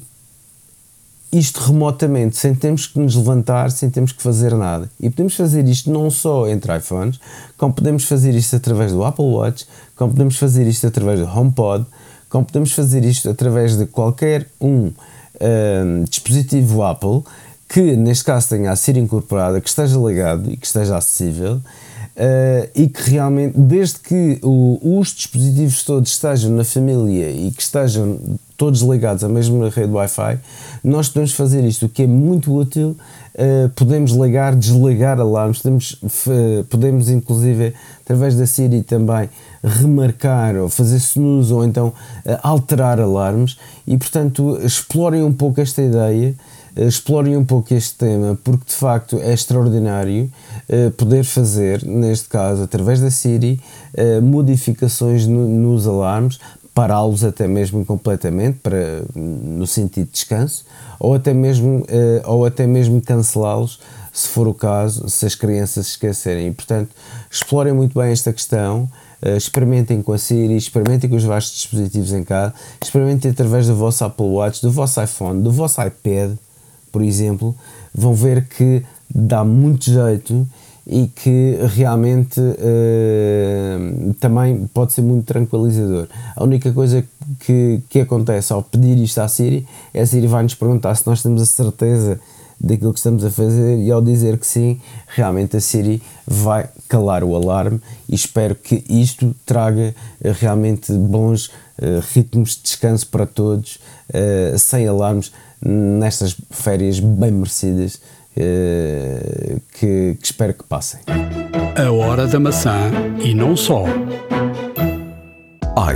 Isto remotamente, sem termos que nos levantar, sem termos que fazer nada. E podemos fazer isto não só entre iPhones, como podemos fazer isto através do Apple Watch, como podemos fazer isto através do HomePod, como podemos fazer isto através de qualquer um uh, dispositivo Apple que, neste caso, tenha a Siri incorporada, que esteja ligado e que esteja acessível Uh, e que realmente, desde que o, os dispositivos todos estejam na família e que estejam todos ligados à mesma rede Wi-Fi, nós podemos fazer isto, o que é muito útil. Uh, podemos ligar, desligar alarmes, podemos, uh, podemos inclusive através da Siri também remarcar ou fazer snooze ou então alterar alarmes. E portanto explorem um pouco esta ideia explorem um pouco este tema, porque de facto é extraordinário uh, poder fazer, neste caso, através da Siri, uh, modificações no, nos alarmes, pará-los até mesmo completamente para, no sentido de descanso, ou até mesmo, uh, ou até mesmo cancelá-los se for o caso, se as crianças esquecerem. E, portanto, explorem muito bem esta questão, uh, experimentem com a Siri, experimentem com os vastos dispositivos em casa, experimentem através do vosso Apple Watch, do vosso iPhone, do vosso iPad, por exemplo, vão ver que dá muito jeito e que realmente uh, também pode ser muito tranquilizador. A única coisa que, que acontece ao pedir isto à Siri é a Siri vai-nos perguntar se nós temos a certeza daquilo que estamos a fazer e ao dizer que sim, realmente a Siri vai calar o alarme e espero que isto traga uh, realmente bons uh, ritmos de descanso para todos, sem alarmes, nestas férias bem merecidas uh, que, que espero que passem. A hora da maçã e não só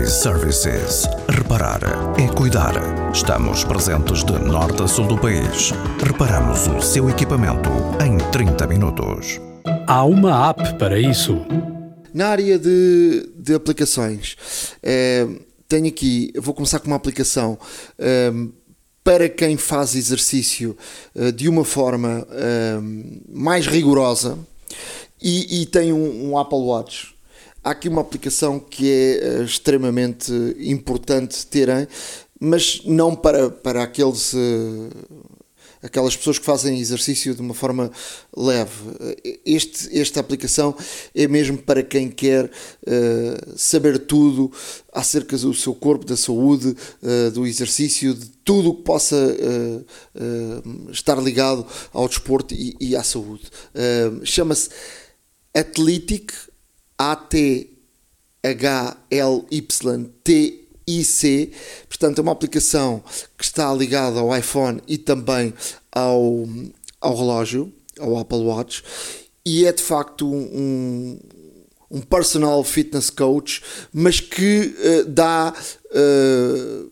iServices. Reparar é cuidar. Estamos presentes de norte a sul do país. Reparamos o seu equipamento em 30 minutos. Há uma app para isso. Na área de, de aplicações, é, tenho aqui, vou começar com uma aplicação é, para quem faz exercício uh, de uma forma uh, mais rigorosa e, e tem um, um, Apple Watch. Há aqui uma aplicação que é uh, extremamente importante terem mas não para, para aqueles. Aquelas pessoas que fazem exercício de uma forma leve. Este, esta aplicação é mesmo para quem quer uh, saber tudo acerca do seu corpo, da saúde, uh, do exercício, de tudo o que possa uh, estar ligado ao desporto e, e à saúde. Chama-se Athletic, A-T-H-L-Y-T IC, portanto é uma aplicação que está ligada ao iPhone e também ao, ao relógio, ao Apple Watch, e é de facto um, um personal fitness coach, mas que uh, dá uh,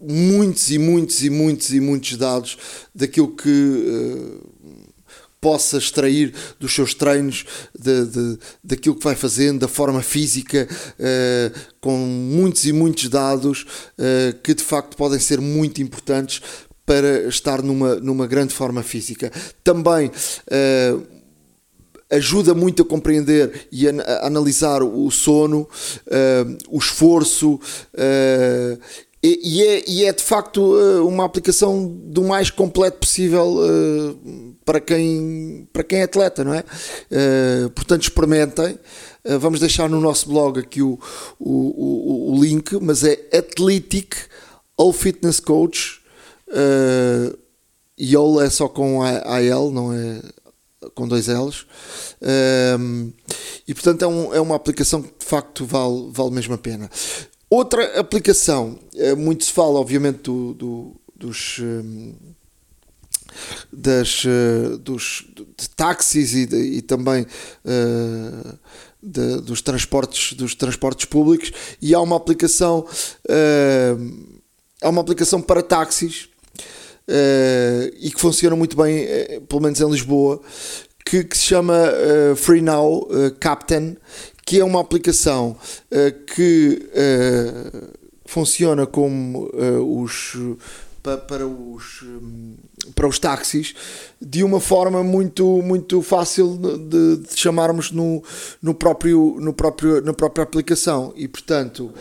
muitos e muitos e muitos e muitos dados daquilo que uh, possa extrair dos seus treinos, de, de, daquilo que vai fazendo, da forma física, uh, com muitos e muitos dados uh, que de facto podem ser muito importantes para estar numa, numa grande forma física. Também uh, ajuda muito a compreender e a, a analisar o sono, o esforço e, e, é, e, é, de facto eh, uma aplicação do mais completo possível uh, para, quem, para quem é atleta, não é? Uh, portanto, experimentem. Vamos deixar no nosso blog aqui o, o, o, o link, mas é Athletic All Fitness Coach. E All é só com AL, não é com dois L's. e portanto é, um, é uma aplicação que de facto vale, vale mesmo a pena. Outra aplicação, eh, muito se fala, obviamente, do, do, dos, eh, das, eh, dos de táxis e, de, e também uh, de, dos, transportes, dos transportes públicos. E há uma aplicação uh, há uma aplicação para táxis e que funciona muito bem, pelo menos em Lisboa, que, que se chama Free Now Captain que é uma aplicação uh, que uh, funciona como uh, os para, para os um, para os táxis de uma forma muito muito fácil de, de, chamarmos no, no próprio no próprio na própria aplicação. E portanto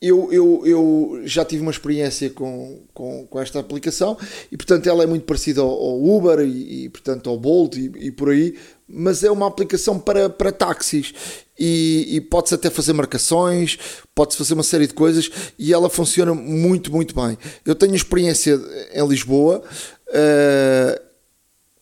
eu, eu, eu já tive uma experiência com, com, com, esta aplicação e portanto ela é muito parecida ao, ao Uber e, e, portanto ao Bolt e, e, por aí, mas é uma aplicação para, para táxis e, e pode-se até fazer marcações, pode-se fazer uma série de coisas e ela funciona muito, muito bem. Eu tenho experiência em Lisboa uh,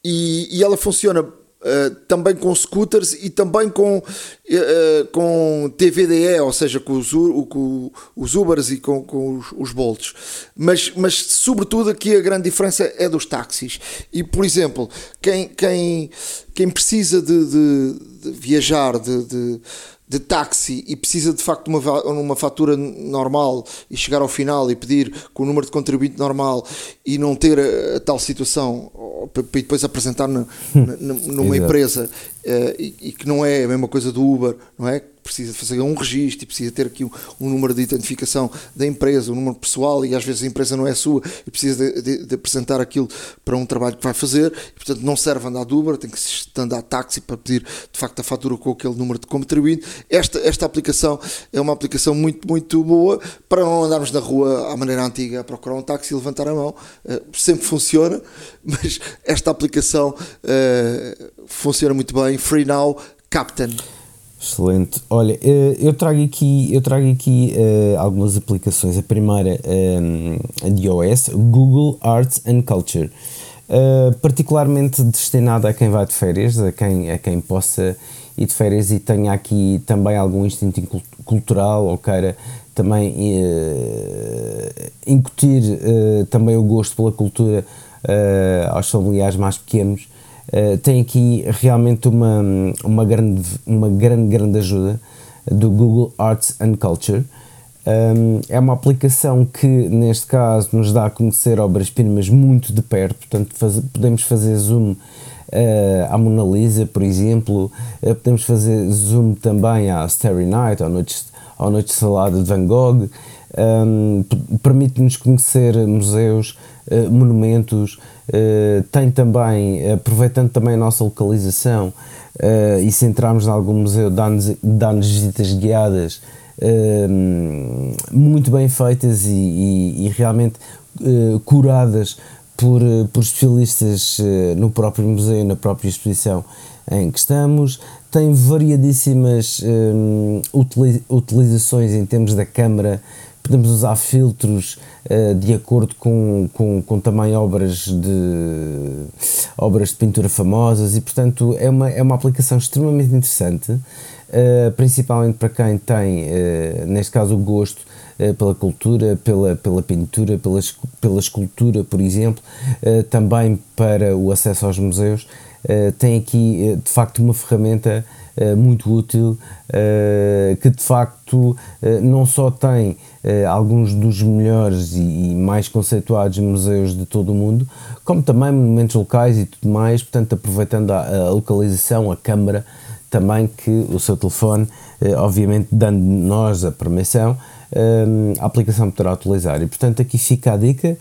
e, e ela funciona Uh, também com scooters e também com, uh, com TVDE, ou seja, com os, com os Ubers e com, com os, os Bolts. Mas, mas, sobretudo, aqui a grande diferença é dos táxis. E, por exemplo, quem, quem, quem precisa de, de, de viajar, de, de de táxi e precisa de facto de uma, uma fatura normal e chegar ao final e pedir com o número de contribuinte normal e não ter a, a tal situação para depois apresentar na, na, numa empresa uh, e, e, que não é a mesma coisa do Uber, não é? Precisa fazer um registro e precisa ter aqui um, um, número de identificação da empresa, um número pessoal e às vezes a empresa não é sua e precisa de, de, de apresentar aquilo para um trabalho que vai fazer e, portanto não serve andar de Uber, tem que andar táxi para pedir de facto a fatura com aquele número de contribuinte. Esta, esta aplicação é uma aplicação muito, muito boa para não andarmos na rua à maneira antiga a procurar um táxi e levantar a mão. Uh, sempre funciona, mas esta aplicação uh, funciona muito bem. Free Now Captain. Excelente. Olha, eh, eu trago aqui, eu trago aqui uh, algumas aplicações. A primeira um, eh, de iOS, Google Arts and Culture, uh, particularmente destinada a quem vai de férias, a quem, a quem possa ir de férias e tenha aqui também algum instinto cultural ou queira também uh, incutir também o gosto pela cultura aos familiares mais pequenos. Eh, tem aqui realmente uma, uma, grande, uma grande, grande ajuda do Google Arts and Culture. Um, é uma aplicação que, neste caso, nos dá a conhecer obras-primas muito de perto, portanto, faz, podemos fazer zoom uh, à Mona Lisa, por exemplo, uh, podemos fazer zoom também à Starry Night, à Noite, à Noite Salada de Van Gogh, um, permite-nos conhecer museus, uh, monumentos, uh, tem também, aproveitando também a nossa localização uh, e se entrarmos em algum museu, dá-nos dá visitas guiadas muito bem feitas e, e, e realmente curadas por, por especialistas no próprio museu, na própria exposição em que estamos. Tem variadíssimas utilizações em termos da câmara podemos usar filtros uh, de acordo com, com, com também obras de obras de pintura famosas e portanto é uma, é uma aplicação extremamente interessante uh, principalmente para quem tem uh, neste caso o gosto pela cultura, pela, pela pintura, pela, pela escultura, por exemplo, também para o acesso aos museus, tem aqui de facto uma ferramenta muito útil que de facto não só tem eh, alguns dos melhores e, mais conceituados museus de todo o mundo, como também monumentos locais e tudo mais, portanto, aproveitando a, localização, a câmara, também que o seu telefone, eh, obviamente dando nós a permissão, eh, a aplicação poderá utilizar. E portanto aqui fica a dica,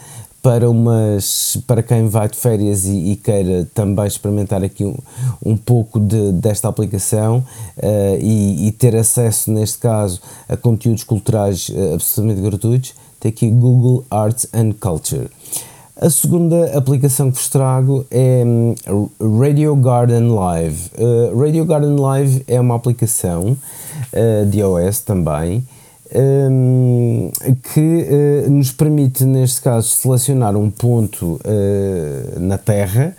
para, umas, para quem vai de férias e, e queira também experimentar aqui um, um pouco de, desta aplicação uh, e, e, ter acesso, neste caso, a conteúdos culturais uh, absolutamente gratuitos, tem aqui Google Arts and Culture. A segunda aplicação que vos trago é um, Radio Garden Live. Uh, Radio Garden Live é uma aplicação de iOS também um, que uh, nos permite, neste caso, selecionar um ponto uh, na Terra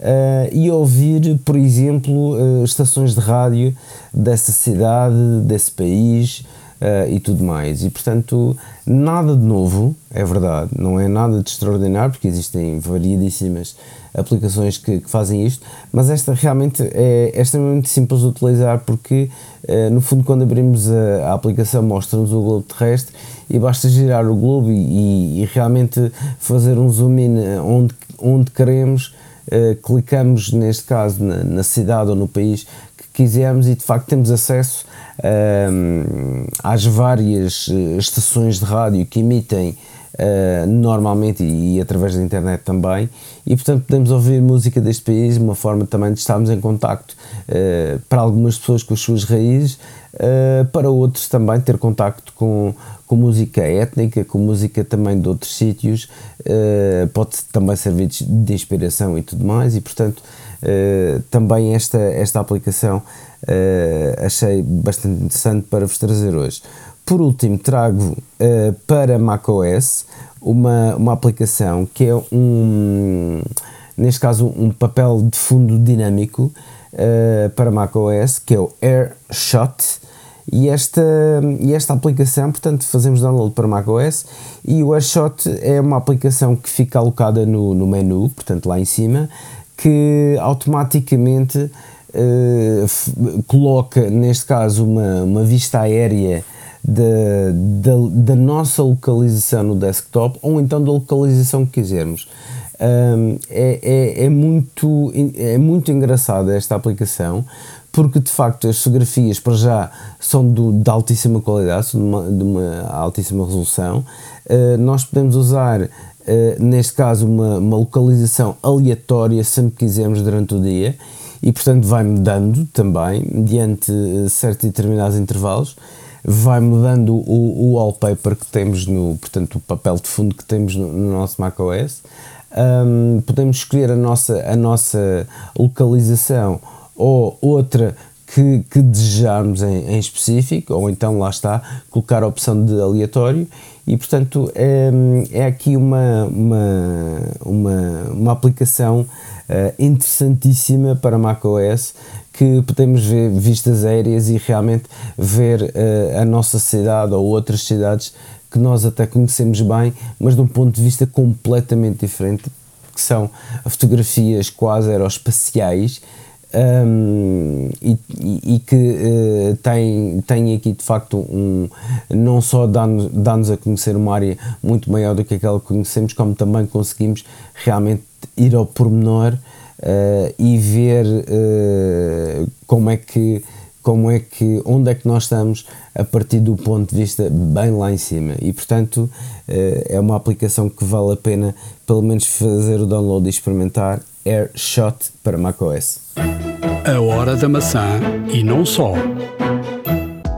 uh, e ouvir, por exemplo, estações de rádio dessa cidade, desse país. e tudo mais, e portanto, nada de novo, é verdade, não é nada de extraordinário, porque existem variedíssimas aplicações que, que, fazem isto, mas esta realmente é, é extremamente simples de utilizar porque, eh, no fundo, quando abrimos a, a aplicação, mostra-nos o globo terrestre e basta girar o globo e, e, realmente fazer um zoom in onde, onde queremos, eh, clicamos, neste caso, na, na, cidade ou no país que quisermos e de facto temos acesso ehm, às várias eh, estações de rádio que emitem uh, normalmente e, e, através da internet também, e portanto podemos ouvir música deste país, uma forma também de estarmos em contacto uh, para algumas pessoas com as suas raízes, uh, para outros também ter contacto com, com música étnica, com música também de outros sítios, pode também servir de inspiração e tudo mais, e portanto também esta, esta aplicação achei bastante interessante para vos trazer hoje. Por último, trago uh, para macOS uma, uma aplicação que é um, neste caso, um papel de fundo dinâmico uh, para macOS, que é o AirShot. E esta, e esta aplicação, portanto, fazemos download para macOS e o AirShot é uma aplicação que fica alocada no, no menu, portanto, lá em cima, que automaticamente uh, coloca, neste caso, uma, uma vista aérea da, nossa localização no desktop ou então da localização que quisermos. Um, é, é, é, muito, é muito engraçada esta aplicação porque de facto as fotografias para já são do, de altíssima qualidade, são de uma, de uma altíssima resolução. Uh, nós podemos usar, uh, neste caso, uma, uma localização aleatória sempre que quisermos durante o dia e, portanto, vai mudando também, mediante uh, certos determinados intervalos vai mudando o, o wallpaper que temos no, portanto, o papel de fundo que temos no, no nosso macOS. Um, podemos escolher a nossa, a nossa localização ou outra que, que desejarmos em, em, específico, ou então lá está, colocar a opção de aleatório e portanto é, é aqui uma, uma, uma, uma aplicação uh, interessantíssima para macOS que podemos ver vistas aéreas e realmente ver uh, a nossa cidade ou outras cidades que nós até conhecemos bem, mas de um ponto de vista completamente diferente, que são fotografias quase aeroespaciais um, e, e, e, que uh, tem, tem aqui de facto um não só dá-nos dá a conhecer uma área muito maior do que aquela que conhecemos, como também conseguimos realmente ir ao pormenor uh, e ver uh, como é que como é que onde é que nós estamos a partir do ponto de vista bem lá em cima e portanto uh, é uma aplicação que vale a pena pelo menos fazer o download e experimentar AirShot para macOS. A hora da maçã e não só.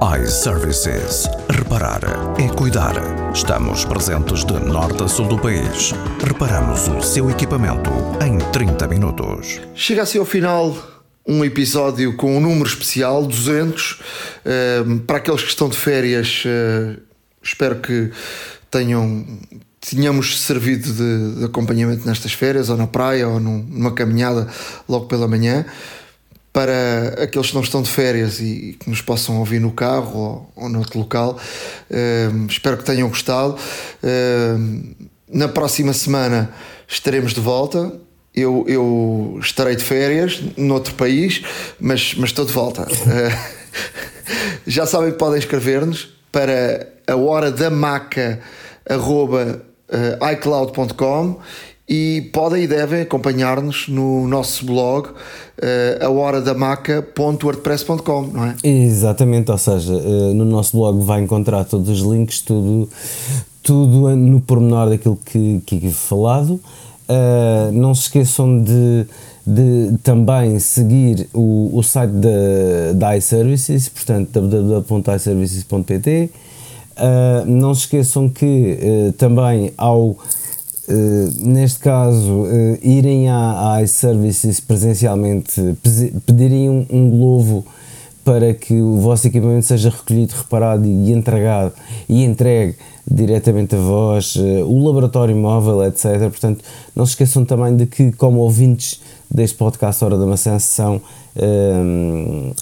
iServices. Reparar é cuidar. Estamos presentes de norte a sul do país. Reparamos o seu equipamento em 30 minutos. Chega assim ao final um episódio com um número especial, 200. Uh, para aqueles que estão de férias, uh, espero que tenham tínhamos servido de, de, acompanhamento nestas férias, ou na praia, ou num, numa caminhada logo pela manhã. Para aqueles que não estão de férias e que nos possam ouvir no carro ou, ou noutro local, uh, espero que tenham gostado. Uh, na próxima semana estaremos de volta. Eu, eu estarei de férias noutro país, mas, mas estou de volta. Uh, já sabem que podem escrever-nos para a hora da maca arroba uh, iCloud.com e podem e devem acompanhar-nos no nosso blog uh, ahoradamaca.wordpress.com, não é? Exatamente, ou seja, uh, no nosso blog vai encontrar todos os links, tudo, tudo no pormenor daquilo que, que falado. Uh, não se esqueçam de, de também seguir o, o site da, da iServices, portanto www.iservices.pt Uh, não se esqueçam que uh, também ao uh, neste caso irem à, à iServices presencialmente pedirem um, um globo para que o vosso equipamento seja recolhido, reparado e entregado e entregue diretamente a vós, o laboratório móvel, etc. Portanto, não se esqueçam também de que, como ouvintes deste podcast Hora da Maçã, são,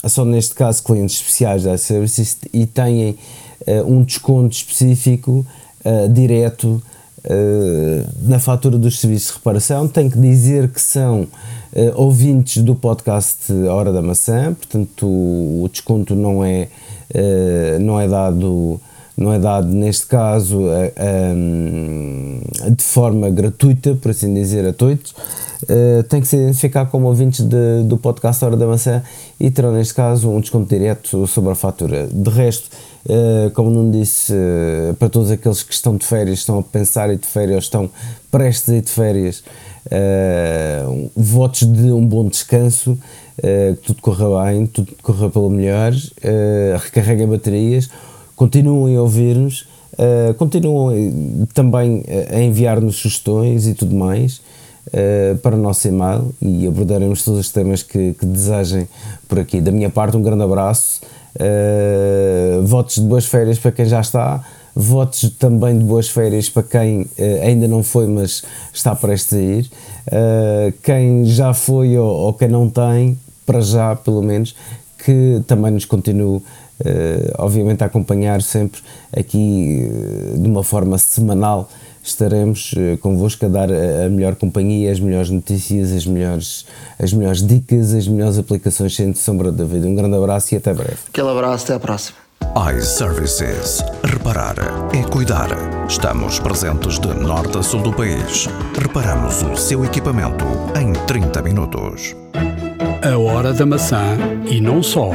são neste caso clientes especiais da iServices e têm uh, um desconto específico uh, direto uh, na fatura dos serviços de reparação. Tenho que dizer que são ouvintes do podcast Hora da Maçã, portanto o, desconto não é, não é dado não é dado neste caso de forma gratuita, por assim dizer, a todos. Tem que se identificar como ouvintes de, do podcast Hora da Maçã e terão neste caso um desconto direto sobre a fatura. De resto, Uh, como não disse, uh, para todos aqueles que estão de férias, estão a pensar em de férias, estão prestes a ir de férias, uh, votos de um bom descanso, que tudo corra bem, tudo corra pelo melhor, recarreguem baterias, continuem a ouvir-nos, continuem também a enviar-nos sugestões e tudo mais. para o nosso e-mail e abordaremos todos os temas que, que desejem por aqui. Da minha parte, um grande abraço Uh, votos de boas férias para quem já está, votos também de boas férias para quem uh, ainda não foi, mas está prestes a ir. Uh, quem já foi ou, ou, quem não tem, para já pelo menos, que também nos continue, obviamente, a acompanhar sempre aqui de uma forma semanal estaremos uh, convosco a dar a, a, melhor companhia, as melhores notícias, as melhores, as melhores dicas, as melhores aplicações sem sombra de dúvida. Um grande abraço e até breve. Aquele abraço, até à próxima. iServices. Reparar é cuidar. Estamos presentes de norte a sul do país. Reparamos o seu equipamento em 30 minutos. A hora da maçã e não só.